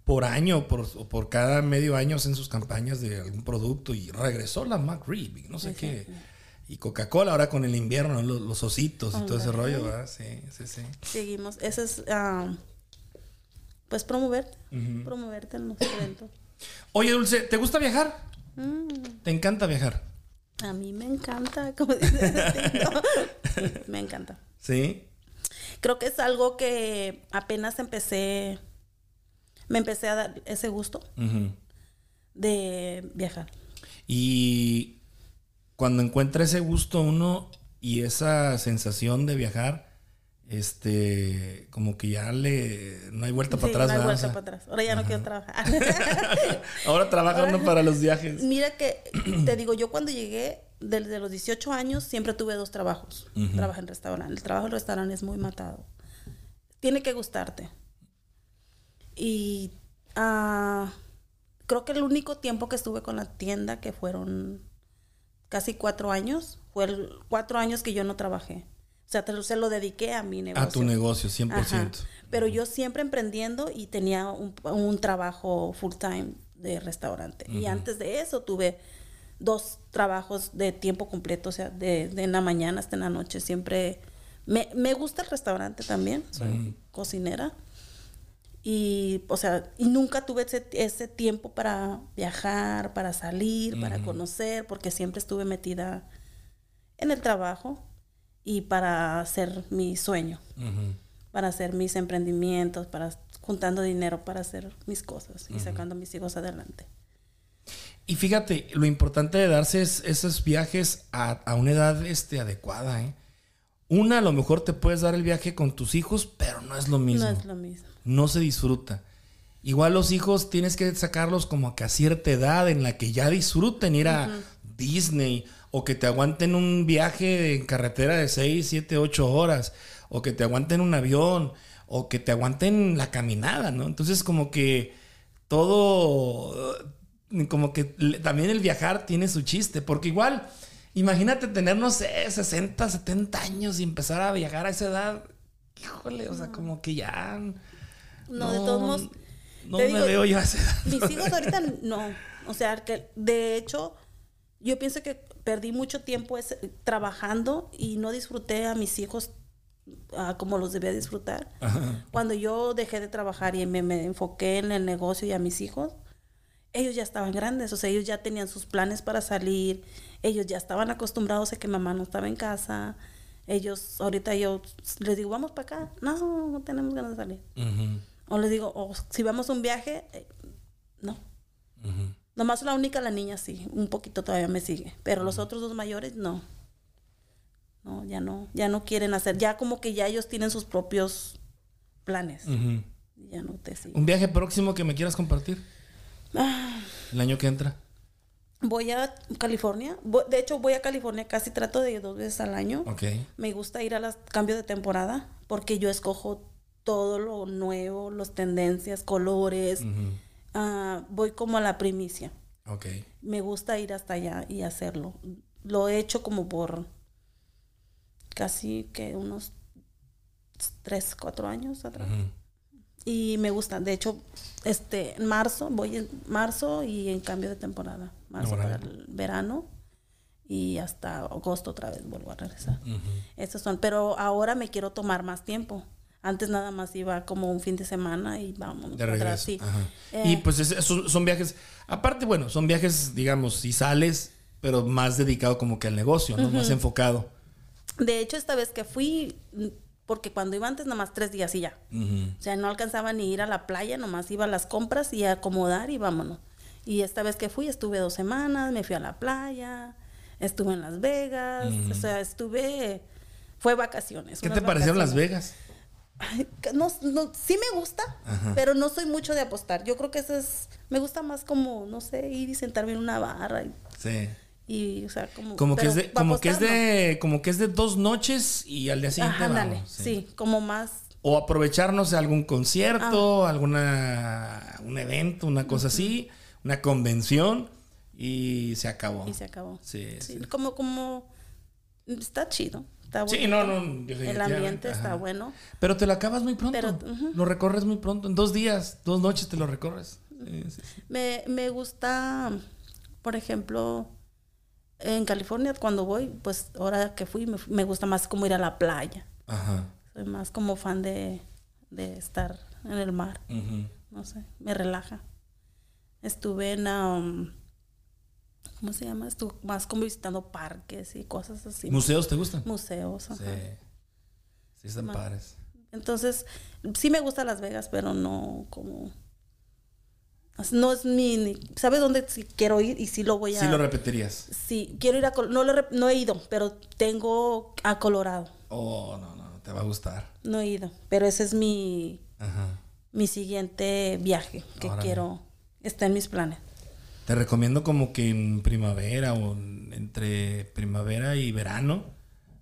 por año por, o por cada medio año hacen sus campañas de algún producto y regresó la McRib no sé qué. Y Coca-Cola ahora con el invierno, los, los ositos y todo ese rollo, ¿verdad? Sí, sí, sí. Seguimos. Ese es, pues, promoverte. Promoverte en los eventos. Oye, Dulce, ¿te gusta viajar? Mm, ¿Te encanta viajar? a mí me encanta, como dice. Sí, me encanta. Sí. Creo que es algo que apenas empecé, me empecé a dar ese gusto de viajar. Y cuando encuentra ese gusto uno y esa sensación de viajar, este, como que ya le, no hay vuelta para atrás. no hay ¿verdad? O vuelta sea, para atrás. Ahora ya no quiero trabajar. ahora trabaja uno para los viajes. Mira que, te digo, yo cuando llegué, desde los 18 años, siempre tuve dos trabajos. Trabajé en restaurante. El trabajo en restaurante es muy matado. Tiene que gustarte. Y ah, creo que el único tiempo que estuve con la tienda, que fueron casi cuatro años, fue el cuatro años que yo no trabajé. O sea, te- se lo dediqué a mi negocio. A tu negocio, 100%. Ajá. Pero yo siempre emprendiendo y tenía un, un trabajo full time de restaurante. Y antes de eso tuve dos trabajos de tiempo completo, o sea, de, de en la mañana hasta en la noche. Siempre me, me gusta el restaurante también, soy cocinera. Y, o sea, y nunca tuve ese, ese tiempo para viajar, para salir, para conocer, porque siempre estuve metida en el trabajo y para hacer mi sueño para hacer mis emprendimientos, para juntando dinero para hacer mis cosas y sacando a mis hijos adelante. Y fíjate, lo importante de darse es- esos viajes a, a una edad este, adecuada. ¿eh? Una, a lo mejor te puedes dar el viaje con tus hijos, pero no es lo mismo. No es lo mismo. no se disfruta. Igual los hijos tienes que sacarlos como que a cierta edad en la que ya disfruten ir a Disney o que te aguanten un viaje en carretera de 6, 7, 8 horas o que te aguanten un avión o que te aguanten la caminada, ¿no? Entonces como que todo, eh, como que también el viajar tiene su chiste, porque igual, imagínate tener, no sé, 60, 70 años y empezar a viajar a esa edad. Híjole, o sea, como que ya... No, de todos modos, No te me digo, veo yo a esa edad. mis hijos ahorita no. O sea, que de hecho, yo pienso que perdí mucho tiempo ese- trabajando y no disfruté a mis hijos ah, como los debía disfrutar. Cuando yo dejé de trabajar y me, me enfoqué en el negocio y a mis hijos, ellos ya estaban grandes, o sea, ellos ya tenían sus planes para salir, ellos ya estaban acostumbrados a que mamá no estaba en casa. Ellos, ahorita yo les digo, vamos para acá. No, no tenemos ganas de salir. O les digo, si vamos a un viaje, eh, no. Nomás la única, la niña sí, un poquito todavía me sigue. Pero los otros dos mayores, no. No, ya no, ya no quieren hacer. Ya como que ya ellos tienen sus propios planes. Ya no te siguen. ¿Un viaje próximo que me quieras compartir? Ah, El año que entra. voy a California. De hecho, voy a California casi trato de ir dos veces al año. Me gusta ir a los cambios de temporada porque yo escojo todo lo nuevo, las tendencias, colores. Ah, voy como a la primicia. Ok. Me gusta ir hasta allá y hacerlo. Lo he hecho como por casi que unos tres, cuatro años atrás. Y me gusta. De hecho, este, en marzo, voy en marzo y en cambio de temporada. Marzo para el verano y hasta agosto otra vez vuelvo a regresar. Esos son. Pero ahora me quiero tomar más tiempo. Antes nada más iba como un fin de semana y vamos. De regreso. sí. Eh, Y pues es- son viajes, aparte, bueno, son viajes, digamos, si sales, pero más dedicado como que al negocio, ¿no? Más enfocado. De hecho, esta vez que fui, mm, porque cuando iba antes nada más tres días y ya. O sea, no alcanzaba ni ir a la playa, nomás iba a las compras y a acomodar y vámonos. Y esta vez que fui, estuve dos semanas, me fui a la playa, estuve en Las Vegas, o sea, estuve, fue vacaciones. ¿Qué te parecieron Las vacaciones. Vegas? No, no, sí me gusta, pero no soy mucho de apostar. Yo creo que eso es, me gusta más como, no sé, ir y sentarme en una barra y, Sí. y, o sea, como... Como que es de, como que es de, como que es de dos noches y al día siguiente Ajá, vamos, sí. como más O aprovecharnos de algún concierto, Ah. alguna un evento, una cosa así, una convención y se acabó. y se acabó. Sí, Sí, sí. como, como, está chido. Está Sí, no, no, El ambiente está bueno. Pero te lo acabas muy pronto. Pero. Lo recorres muy pronto. En dos días, dos noches te lo recorres. Sí, sí, sí. Me, me gusta, por ejemplo, en California cuando voy, pues ahora que fui, me, me gusta más como ir a la playa. Ajá. Soy más como fan de, de estar en el mar. Ujú. No sé, me relaja. Estuve en, um, ¿cómo se llama? Estuve más como visitando parques y cosas así. ¿Museos te gustan? Museos. ajá. Sí. Sí, están Ma- padres. Entonces, sí me gusta Las Vegas, pero no como... No es mi... ni- ¿Sabes dónde sí quiero ir? Y sí lo voy a... Sí lo repetirías. Sí, quiero ir a... No, lo no he ido, pero tengo a Colorado. Oh, no, no, te va a gustar. No he ido, pero ese es mi, Ajá. mi siguiente viaje que Órale. quiero... Está en mis planes. Te recomiendo como que en primavera o en- entre primavera y verano.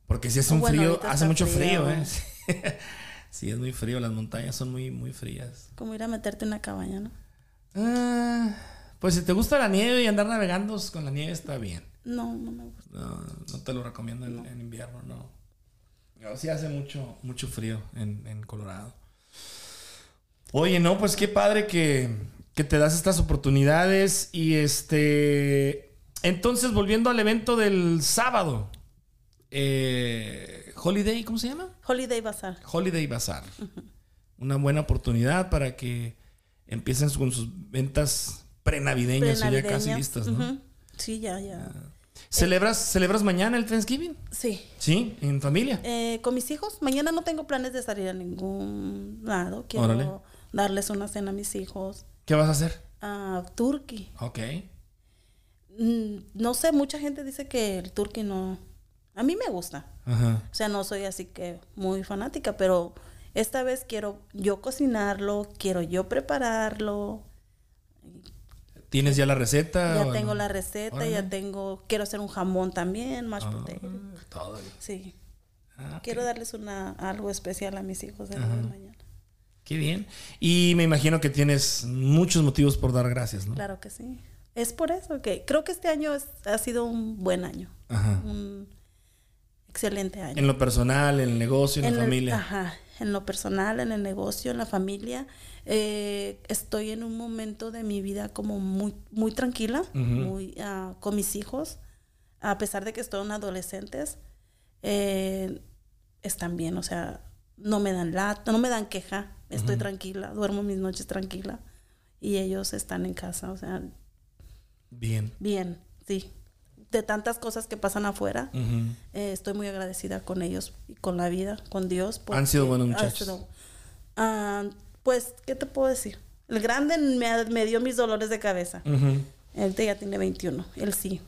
Porque si hace Oh, un bueno, frío, hace mucho frío, frío. ¿eh? sí, es muy frío. Las montañas son muy, muy frías. Como ir a meterte en una cabaña, ¿no? Ah, pues si te gusta la nieve y andar navegando con la nieve está bien. No, no me gusta. No, no te lo recomiendo en, en invierno, no. No, sí hace mucho, mucho frío en, en Colorado. Oye, no, pues qué padre que, que te das estas oportunidades. Y este. Entonces, volviendo al evento del sábado. eh, Holiday, ¿cómo se llama? Holiday Bazaar. Holiday Bazaar. Una buena oportunidad para que empiecen con sus ventas prenavideñas o ya casi listas, ¿no? Sí, ya, ya. ¿Celebras, ¿Celebras mañana el Thanksgiving? Sí. Sí, en familia. Eh, con mis hijos, mañana no tengo planes de salir a ningún lado. Quiero Órale. darles una cena a mis hijos. ¿Qué vas a hacer? A turkey. Ok. Mm, no sé, mucha gente dice que el turkey no... A mí me gusta. Ajá. O sea, no soy así que muy fanática, pero esta vez quiero yo cocinarlo, quiero yo prepararlo. ¿Tienes ya la receta? ya tengo no? la receta, Órale. ya tengo... Quiero hacer un jamón también, mashed Ah, potato. todo. Sí. Ah. Quiero darles una algo especial a mis hijos el día de mañana. Qué bien. Y me imagino que tienes muchos motivos por dar gracias, ¿no? Claro que sí. Es por eso que creo que este año es- ha sido un buen año, Ajá. un excelente año. En lo personal, en el negocio, en, En la el- familia. ajá, en lo personal, en el negocio, en la familia. Eh, estoy en un momento de mi vida como muy, muy tranquila, muy ah, con mis hijos, a pesar de que son adolescentes, eh, están bien, o sea, no me dan lata, no me dan queja, estoy tranquila, duermo mis noches tranquila y ellos están en casa, o sea, Bien. bien, sí. De tantas cosas que pasan afuera, eh, estoy muy agradecida con ellos y con la vida, con Dios. Han sido porque buenos ha muchachos. Ah, pues, ¿qué te puedo decir? El grande me, me dio mis dolores de cabeza. Ujú. Él ya tiene 21, él sí.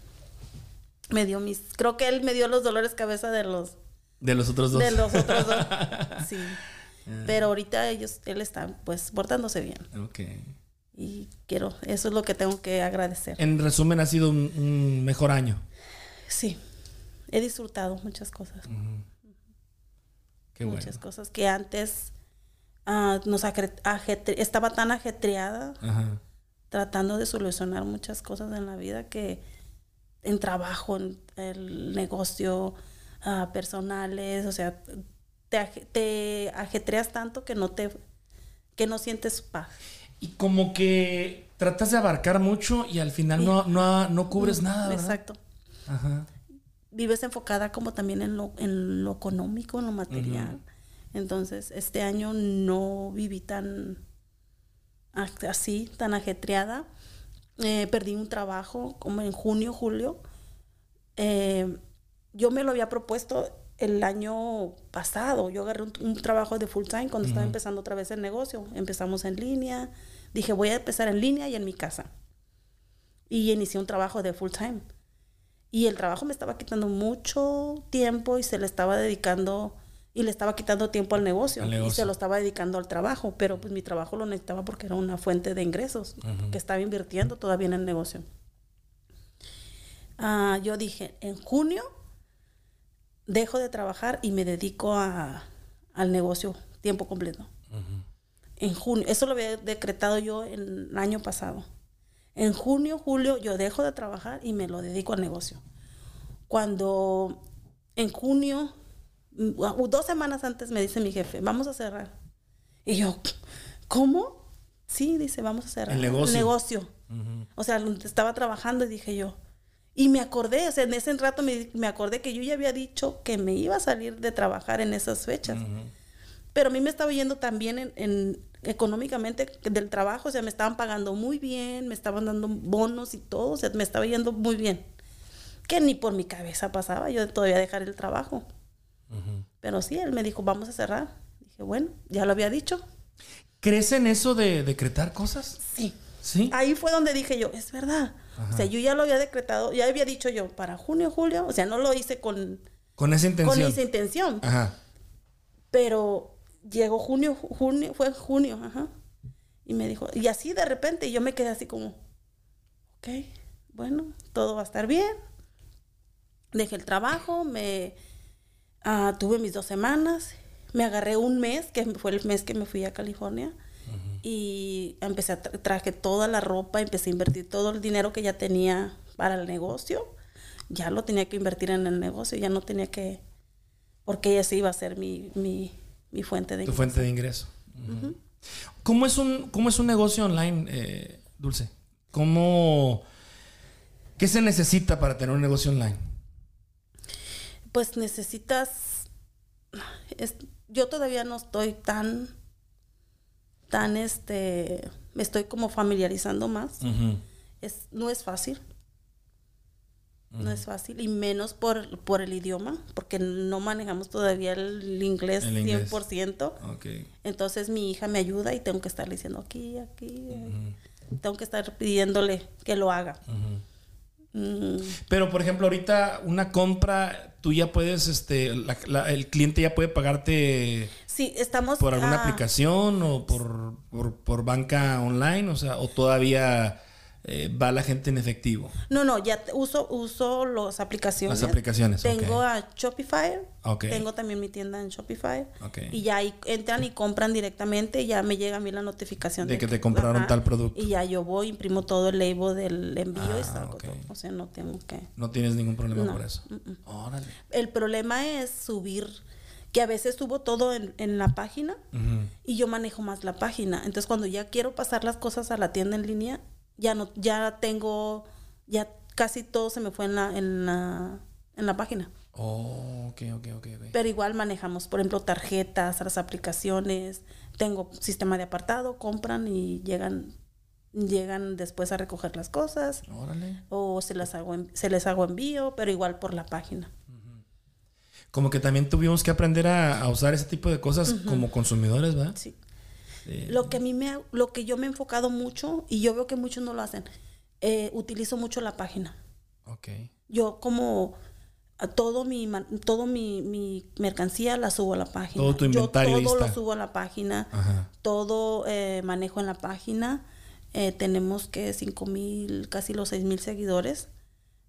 Me dio mis, creo que él me dio los dolores de cabeza de los, De los otros dos. de los otros dos. Sí. Pero ahorita ellos, él está pues portándose bien. Ok. Y quiero, eso es lo que tengo que agradecer. En resumen, ha sido un, un mejor año. Sí. He disfrutado muchas cosas. Qué bueno. muchas cosas que antes ah, nos estaba tan ajetreada Ajá. tratando de solucionar muchas cosas en la vida que en trabajo, en el negocio, ah, personales, o sea, te, aje- te ajetreas tanto que no te que no sientes paz. Y como que tratas de abarcar mucho y al final no, no, no cubres nada, ¿verdad? Exacto. Ajá. Vives enfocada como también en lo, en lo económico, en lo material. Entonces, este año no viví tan así, tan ajetreada. Eh, perdí un trabajo como en junio, julio. Eh, yo me lo había propuesto el año pasado. Yo agarré un, un trabajo de full time cuando estaba empezando otra vez el negocio. Empezamos en línea. Dije, voy a empezar en línea y en mi casa. Y inicié un trabajo de full time. Y el trabajo me estaba quitando mucho tiempo y se le estaba dedicando y le estaba quitando tiempo al negocio, Al y se lo estaba dedicando al trabajo, pero pues mi trabajo lo necesitaba porque era una fuente de ingresos que estaba invirtiendo todavía en el negocio. Ah, yo dije, en junio dejo de trabajar y me dedico a, al negocio tiempo completo. En junio, eso lo había decretado yo en el año pasado. En junio, julio, yo dejo de trabajar y me lo dedico al negocio. Cuando en junio, mm, dos semanas antes me dice mi jefe, vamos a cerrar. Y yo, ¿cómo? Sí, dice, vamos a cerrar. El negocio. negocio. O sea, estaba trabajando y dije yo. Y me acordé, o sea, en ese rato me, me acordé que yo ya había dicho que me iba a salir de trabajar en esas fechas. Pero a mí me estaba yendo también en, en- económicamente del trabajo, o sea, me estaban pagando muy bien, me estaban dando bonos y todo, o sea, me estaba yendo muy bien. Que ni por mi cabeza pasaba yo todavía dejar el trabajo. Pero sí, él me dijo, vamos a cerrar. Dije, bueno, ya lo había dicho. ¿Crees en eso de decretar cosas? Sí. Sí. Ahí fue donde dije yo, es verdad. O sea, yo ya lo había decretado, ya había dicho yo, para junio, julio, o sea, no lo hice con, Con esa intención. con esa intención. Ajá. Pero llegó junio, junio, fue junio, ajá. Y me dijo, y así de repente yo me quedé así como, ok, bueno, todo va a estar bien. Dejé el trabajo, me ah, tuve mis dos semanas, me agarré un mes, que fue el mes que me fui a California, y empecé a tra- traje toda la ropa, empecé a invertir todo el dinero que ya tenía para el negocio, ya lo tenía que invertir en el negocio, ya no tenía que, porque esa iba a ser mi, mi, mi fuente de Tu ingreso. fuente de ingreso. ¿Cómo, es un, ¿Cómo es un negocio online, eh, Dulce? ¿Cómo... ¿Qué se necesita para tener un negocio online? Pues necesitas, es- yo todavía no estoy tan, tan este, me estoy como familiarizando más. Es, no es fácil. No es fácil. Y menos por, por el idioma, porque no manejamos todavía el inglés, El inglés. 100%. Ok. Entonces mi hija me ayuda y tengo que estarle diciendo aquí, aquí. Tengo que estar pidiéndole que lo haga. Mm, Pero, por ejemplo, ahorita una compra, tú ya puedes, este, la- la- el cliente ya puede pagarte sí, estamos... por alguna ah, aplicación o por, por, por banca online, o sea, o todavía eh, va la gente en efectivo. No, no, ya te- uso, uso las aplicaciones. Las aplicaciones, Tengo a Shopify. Ok. Tengo también mi tienda en Shopify. Ok. Y ya ahí entran y compran directamente. y Ya me llega a mí la notificación De que te compraron tal producto. Y ya yo voy, imprimo todo el label del envío y Ah, saco ok. todo. O sea, no tengo que. No tienes ningún problema No, por eso. Órale. El problema es subir, que a veces subo todo en, en la página y yo manejo más la página. Entonces, cuando ya quiero pasar las cosas a la tienda en línea, ya no, ya tengo, ya casi todo se me fue en la, en la, en la página. Oh, ok, ok, ok. ok. Pero igual manejamos, por ejemplo, tarjetas, las aplicaciones, tengo sistema de apartado, compran y llegan, llegan después a recoger las cosas Órale. o se las hago, en- se les hago envío, pero igual por la página. Como que también tuvimos que aprender a, a usar ese tipo de cosas como consumidores, ¿verdad? Sí. Eh, Lo que a mí me, lo que yo me he enfocado mucho y yo veo que muchos no lo hacen, eh, utilizo mucho la página. ok. Yo como todo mi todo mi, mi mercancía la subo a la página. Todo tu inventario Yo todo lo subo a la página. Ajá. Todo eh, manejo en la página. Eh, tenemos que 5 mil, casi los 6 mil seguidores.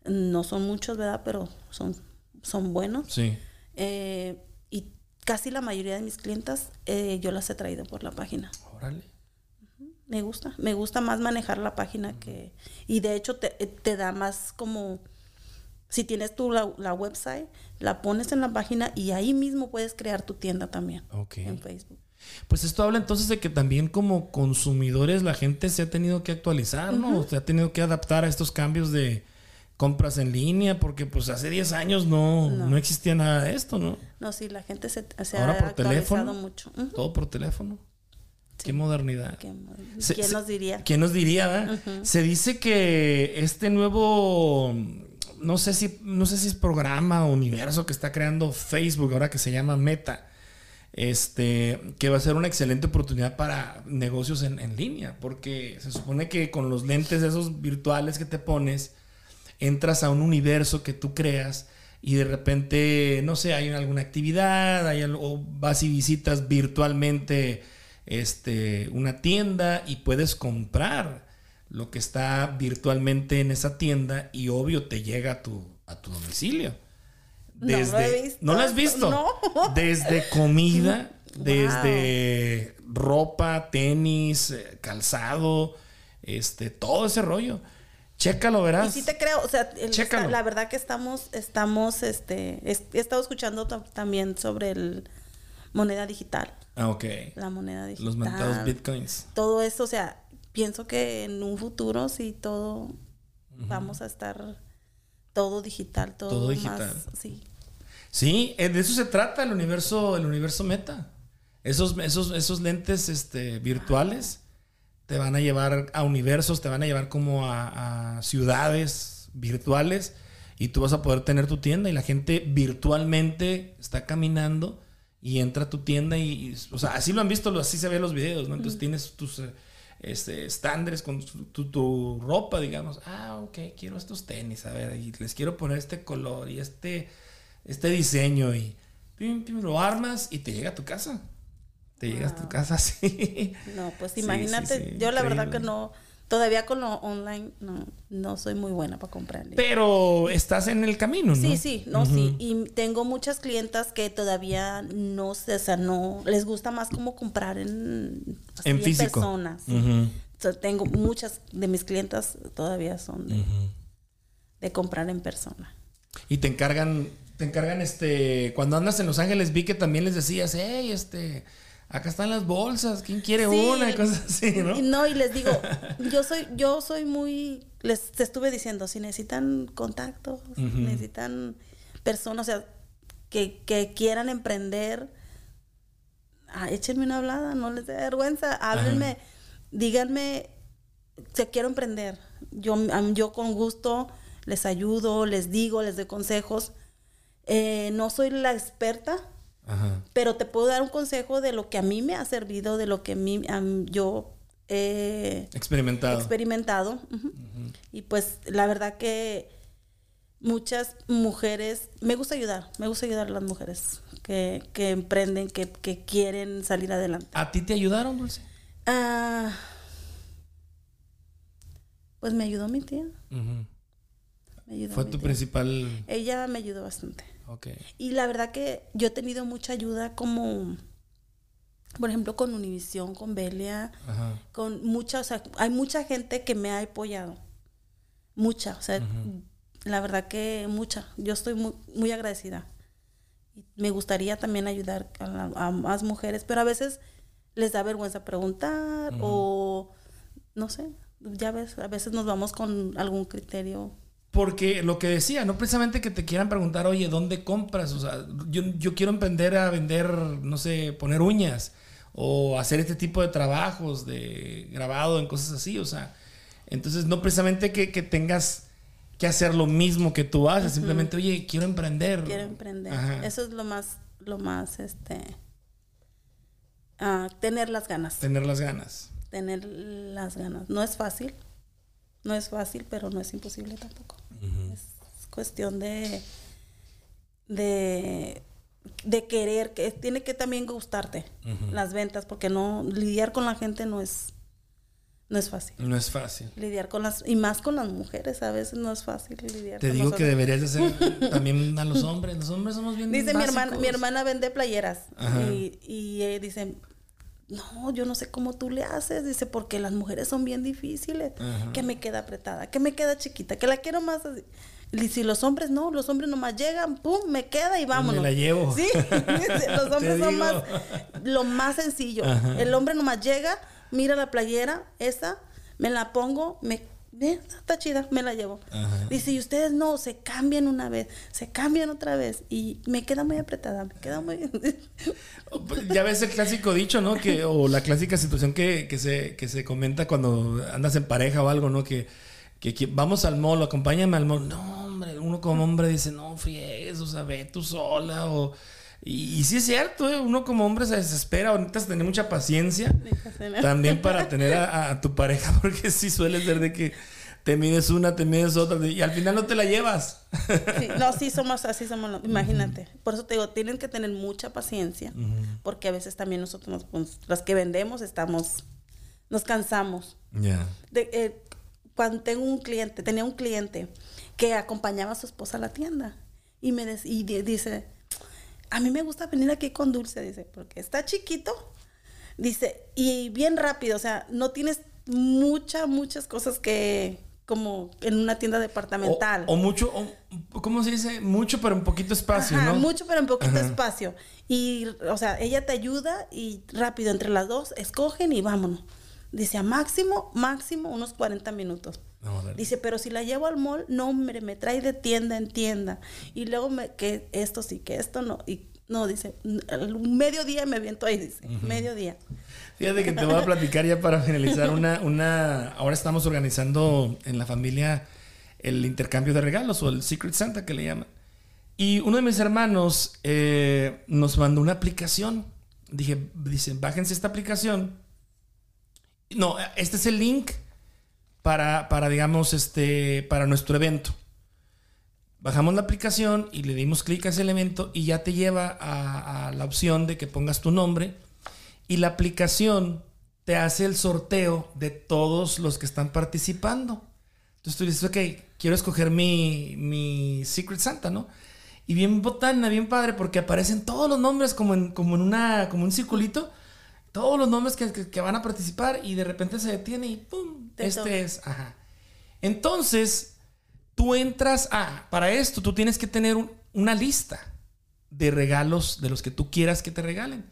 No son muchos, ¿verdad? Pero son, son buenos. Sí. Eh, y casi la mayoría de mis clientas eh, yo las he traído por la página. Órale. Me gusta, me gusta más manejar la página que... Y de hecho te, te da más como si tienes tú la, la website, la pones en la página y ahí mismo puedes crear tu tienda también Ok. en Facebook. Pues esto habla entonces de que también como consumidores la gente se ha tenido que actualizar, ¿no? Se ha tenido que adaptar a estos cambios de compras en línea, porque pues hace 10 años no, no. No. existía nada de esto, ¿no? No, sí, la gente se, se Ahora ha por teléfono. mucho. Todo por teléfono. Qué modernidad. ¿Qué- Se- ¿Quién se- nos diría? ¿Quién nos diría? verdad? Se dice que este nuevo, no sé si, no sé si es programa o universo que está creando Facebook ahora que se llama Meta, este, que va a ser una excelente oportunidad para negocios en, en línea, porque se supone que con los lentes esos virtuales que te pones, entras a un universo que tú creas y de repente, no sé, hay alguna actividad, hay algo- o vas y visitas virtualmente este, una tienda y puedes comprar lo que está virtualmente en esa tienda y obvio te llega a tu, a tu domicilio. No lo he visto. ¿No lo has visto? No. Desde comida, desde ropa, tenis, eh, calzado, este, todo ese rollo. Chécalo, Y verás. sí te creo, o sea, el- Chécalo. la verdad que estamos, estamos, este, es- he estado escuchando tam- también sobre el moneda digital, Ah, ok. la moneda digital. Los mentados bitcoins. Todo eso, o sea, pienso que en un futuro sí todo vamos a estar todo digital, todo, Todo más- digital. sí. Sí, eh, de eso se trata el universo, el universo meta. Esos, esos, esos lentes este, virtuales te van a llevar a universos, te van a llevar como a, a ciudades virtuales y tú vas a poder tener tu tienda y la gente virtualmente está caminando y entra a tu tienda y, y, o sea, así lo han visto, así se ven los videos, ¿no? Entonces tienes tus eh, este, estándares con tu, tu ropa, digamos. Ah, ok, quiero estos tenis, a ver, y les quiero poner este color y este, este diseño y pim, pim, lo armas y te llega a tu casa. Te llega a tu casa así. No, pues imagínate, sí, sí, yo la verdad que no, todavía con lo online no, no soy muy buena para comprar. Pero estás en el camino, ¿no? Sí, sí, no, sí. Y tengo muchas clientas que todavía no sé, o sea, no, les gusta más como comprar en, así, En físico. persona. sí. Ujú. O sea, tengo muchas de mis clientas todavía son de, de comprar en persona. Y te encargan, te encargan este, cuando andas en Los Ángeles vi que también les decías, hey, este, acá están las bolsas, ¿quién quiere Sí. una? Y cosas así, ¿no? No, y les digo, yo soy, yo soy muy, les te estuve diciendo, si necesitan contactos, necesitan personas, o sea, que, que quieran emprender, ah, échenme una hablada, no les dé vergüenza, háblenme, díganme, se quiero emprender. Yo, yo con gusto les ayudo, les digo, les doy consejos. Eh, no soy la experta, Ajá. pero te puedo dar un consejo de lo que a mí me ha servido, de lo que a mí, a mí- yo he Experimentado. experimentado. Y pues la verdad que muchas mujeres, me gusta ayudar, me gusta ayudar a las mujeres que, que emprenden, que, que quieren salir adelante. ¿A ti te ayudaron, Dulce? Ah, pues me ayudó mi tía. Ujú. me ayudó Fue mi tu tía. principal... Ella me ayudó bastante. Y la verdad que yo he tenido mucha ayuda como, por ejemplo, con Univisión, con Belia, Ajá. con mucha, o sea, hay mucha gente que me ha apoyado. Mucha, o sea, la verdad que mucha. Yo estoy muy, muy agradecida. Me gustaría también ayudar a, la- a más mujeres, pero a veces les da vergüenza preguntar o no sé, ya ves, a veces nos vamos con algún criterio. Porque lo que decía, no precisamente que te quieran preguntar, oye, ¿dónde compras? O sea, yo, yo quiero emprender a vender, no sé, poner uñas o hacer este tipo de trabajos de grabado en cosas así. O sea, entonces no precisamente que, que tengas que hacer lo mismo que tú haces, simplemente, oye, quiero emprender. quiero emprender. Ajá. Eso es lo más, lo más, este, ah, tener las ganas, Tener las ganas. tener las ganas. No es fácil, no es fácil, pero no es imposible tampoco. Es cuestión de, de, de querer, que tiene que también gustarte las ventas, porque no lidiar con la gente no es, no es fácil. No es fácil. Lidiar con las, y más con las mujeres, a veces no es fácil lidiar Te con digo que deberías de hacer también a los hombres. Los hombres somos bien Dice mi hermana, mi hermana vende playeras Ajá. y, y eh, dice, no, yo no sé cómo tú le haces, dice, porque las mujeres son bien difíciles, Ajá. que me queda apretada, que me queda chiquita, que la quiero más así. Y si los hombres no, los hombres nomás llegan, pum, me queda y vámonos. la llevo. Sí, los hombres son más, lo más sencillo. El hombre nomás llega, mira la playera, esa, me la pongo, me, eh, está chida, me la llevo. Dice, y ustedes no, se cambian una vez, se cambian otra vez. Y me queda muy apretada, me queda muy... Ya ves el clásico dicho, ¿no? Que, o la clásica situación que, que se, que se comenta cuando andas en pareja o algo, ¿no? Que, que, que vamos al mall, acompáñame al mall. No, hombre, uno como hombre dice, no friegues, o sea, ve tú sola. O... Y, y sí es cierto, ¿eh? uno como hombre se desespera, necesitas tener mucha paciencia también para tener a, a tu pareja, porque sí suele ser de que te mides una, te mides otra, y al final no te la llevas. Sí, no, sí somos así, somos, imagínate. Por eso te digo, tienen que tener mucha paciencia, porque a veces también nosotros, nos- pues, las que vendemos, estamos, nos cansamos. Ya. De, eh, cuando tengo un cliente, tenía un cliente que acompañaba a su esposa a la tienda y me dec- y di- dice, a mí me gusta venir aquí con Dulce, dice, porque está chiquito, dice, y bien rápido, o sea, no tienes muchas, muchas cosas que, como en una tienda departamental. O, o mucho, o- ¿cómo se dice? Mucho, pero un poquito espacio, Ajá, ¿no? mucho, pero en poquito Ajá. espacio. Y, o sea, ella te ayuda y rápido entre las dos escogen y vámonos. Dice, a máximo, máximo unos 40 minutos. No. Dice, pero si la llevo al mall, no, hombre, me trae de tienda en tienda. Y luego me, que esto sí, que esto no. Y no, dice, al mediodía me viento ahí, dice, mediodía. Fíjate que te voy a platicar ya para finalizar una, una. Ahora estamos organizando en la familia el intercambio de regalos o el Secret Santa que le llaman. Y uno de mis hermanos eh, nos mandó una aplicación. Dije, dice, bájense esta aplicación. No, este es el link para, para digamos, este, para nuestro evento. Bajamos la aplicación y le dimos clic a ese elemento y ya te lleva a, la opción de que pongas tu nombre y la aplicación te hace el sorteo de todos los que están participando. Entonces tú dices, ok, quiero escoger mi, mi Secret Santa, ¿no? Y bien botana, bien padre, porque aparecen todos los nombres como en, como en una, como un circulito, todos los nombres que, que- que van a participar y de repente se detiene y ¡pum! Te este es, ajá. Entonces, tú entras a, para esto tú tienes que tener un- una lista de regalos de los que tú quieras que te regalen.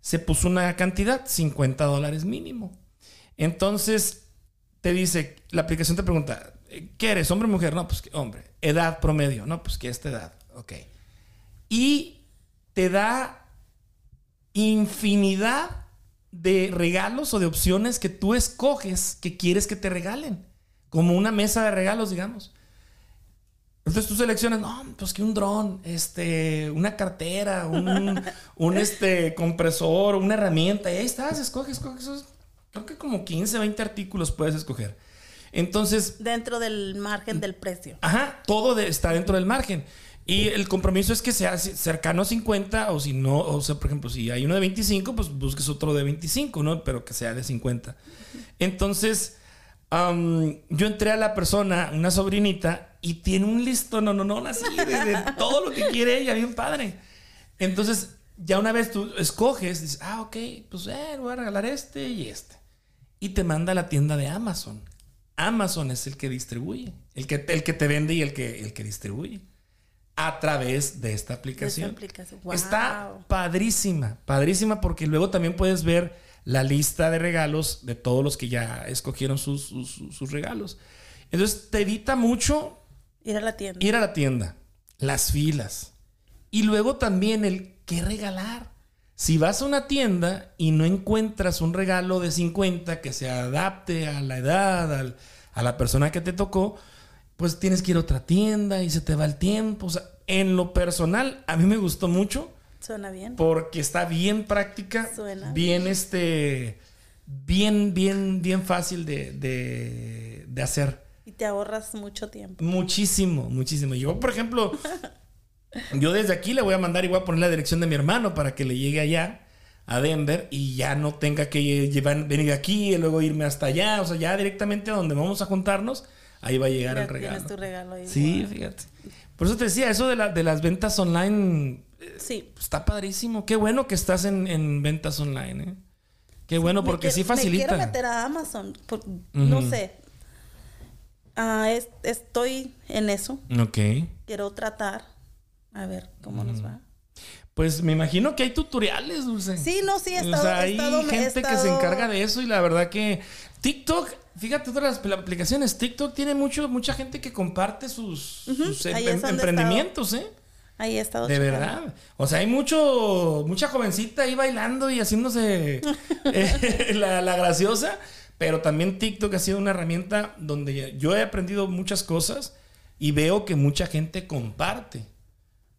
Se puso una cantidad, 50 dólares mínimo. Entonces, te dice, la aplicación te pregunta, ¿qué eres? ¿Hombre o mujer? No, pues hombre. Edad promedio, no, pues que esta edad. Ok. Y te da infinidad de regalos o de opciones que tú escoges que quieres que te regalen. Como una mesa de regalos, digamos. Entonces tú seleccionas, no, pues que un dron, este, una cartera, un, un este, compresor, una herramienta. Y ahí estás, escoge, escoge. esos- creo que como 15, 20 artículos puedes escoger. Entonces, Dentro del margen del precio. Ajá, todo de- está dentro del margen. Y el compromiso es que sea cercano a 50 o si no, o sea, por ejemplo, si hay uno de 25, pues busques otro de 25, ¿no? Pero que sea de 50. Entonces, am, yo entré a la persona, una sobrinita, y tiene un listo, no, no, no, así, de todo lo que quiere ella, bien padre. Entonces, ya una vez tú escoges, dices, ah, ok, pues eh, voy a regalar este y este. Y te manda a la tienda de Amazon. Amazon es el que distribuye, el que, el que te vende y el que, el que distribuye a través de esta aplicación. aplicación. Wow. Está padrísima, padrísima porque luego también puedes ver la lista de regalos de todos los que ya escogieron sus, sus, sus regalos. Entonces te evita mucho Ir a la tienda. ir a la tienda, las filas y luego también el qué regalar. Si vas a una tienda y no encuentras un regalo de 50 que se adapte a la edad, al- a la persona que te tocó, pues tienes que ir a otra tienda y se te va el tiempo. O sea, en lo personal, a mí me gustó mucho Suena bien. porque está bien práctica, Suena. bien este, bien, bien, bien fácil de, de, de hacer. Y te ahorras mucho tiempo. Muchísimo, muchísimo. Yo, por ejemplo, yo desde aquí le voy a mandar y voy a poner la dirección de mi hermano para que le llegue allá a Denver y ya no tenga que llevar, venir aquí y luego irme hasta allá. O sea, ya directamente a donde vamos a juntarnos, ahí va a llegar Ya el regalo. tienes tu regalo ahí. Sí, Wow. fíjate. Por eso te decía, eso de, la- de las ventas online Sí. está padrísimo. Qué bueno que estás en, en ventas online. ¿eh? Qué bueno porque quiero- sí facilita. Me quiero meter a Amazon. por- No sé. Ah, es- estoy en eso. Ok. Quiero tratar. A ver cómo nos va. Pues me imagino que hay tutoriales, Dulce. Sí, no, sí, he O estado. sea, he hay he gente que se encarga de eso y la verdad que TikTok, fíjate todas las aplicaciones, TikTok tiene mucho, mucha gente que comparte sus, em- emprendimientos, ¿eh? Ahí he estado. De verdad. O sea, hay mucho, mucha jovencita ahí bailando y haciéndose eh, la, la graciosa. Pero también TikTok ha sido una herramienta donde yo he aprendido muchas cosas y veo que mucha gente comparte.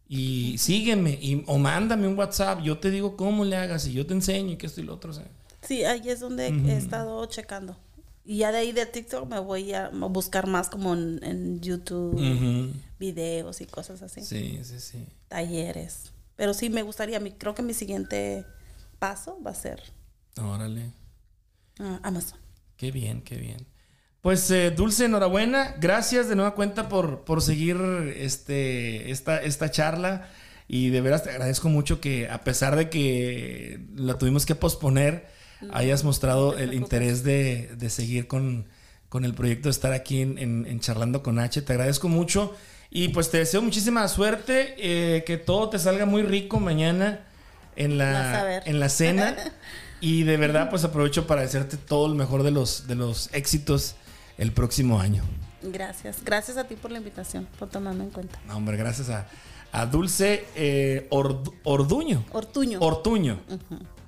Y sígueme y, o mándame un WhatsApp. Yo te digo cómo le hagas y yo te enseño y que esto y lo otro. o sea. Sí, ahí es donde he estado checando. Y ya de ahí de TikTok me voy a buscar más como en, en YouTube, videos y cosas así. Sí, sí, sí. Talleres. Pero sí me gustaría, mi, creo que mi siguiente paso va a ser Órale. ah, Amazon. Qué bien, qué bien. Pues eh, Dulce, enhorabuena. Gracias de nueva cuenta por, por seguir este, esta, esta charla. Y de veras te agradezco mucho que a pesar de que la tuvimos que posponer, hayas mostrado el interés de, de seguir con, con el proyecto de estar aquí en, en- en Charlando con H. Te agradezco mucho. Y pues te deseo muchísima suerte, eh, que todo te salga muy rico mañana en la, en la cena. Y de verdad, pues aprovecho para desearte todo el mejor de los, de los éxitos el próximo año. Gracias. Gracias a ti por la invitación, por tomarme en cuenta. No, hombre, gracias a, a Dulce eh, Ordu- Orduño. Ortuño. Ortuño.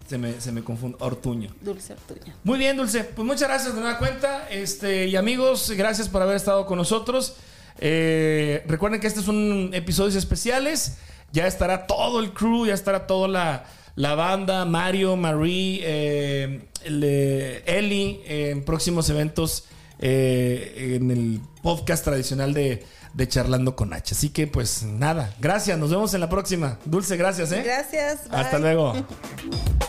Se, me, se me confunde. Ortuño. Dulce Ortuño. Muy bien, Dulce. Pues muchas gracias de nueva cuenta. Este, y amigos, gracias por haber estado con nosotros. Eh, recuerden que este es un episodios especiales. Ya estará todo el crew, ya estará toda la, la banda, Mario, Marie, eh, el, eh, Eli, en próximos eventos eh, en el podcast tradicional de, de Charlando con H. Así que, pues nada, gracias. Nos vemos en la próxima. Dulce, gracias, ¿eh? Gracias. Hasta bye. luego.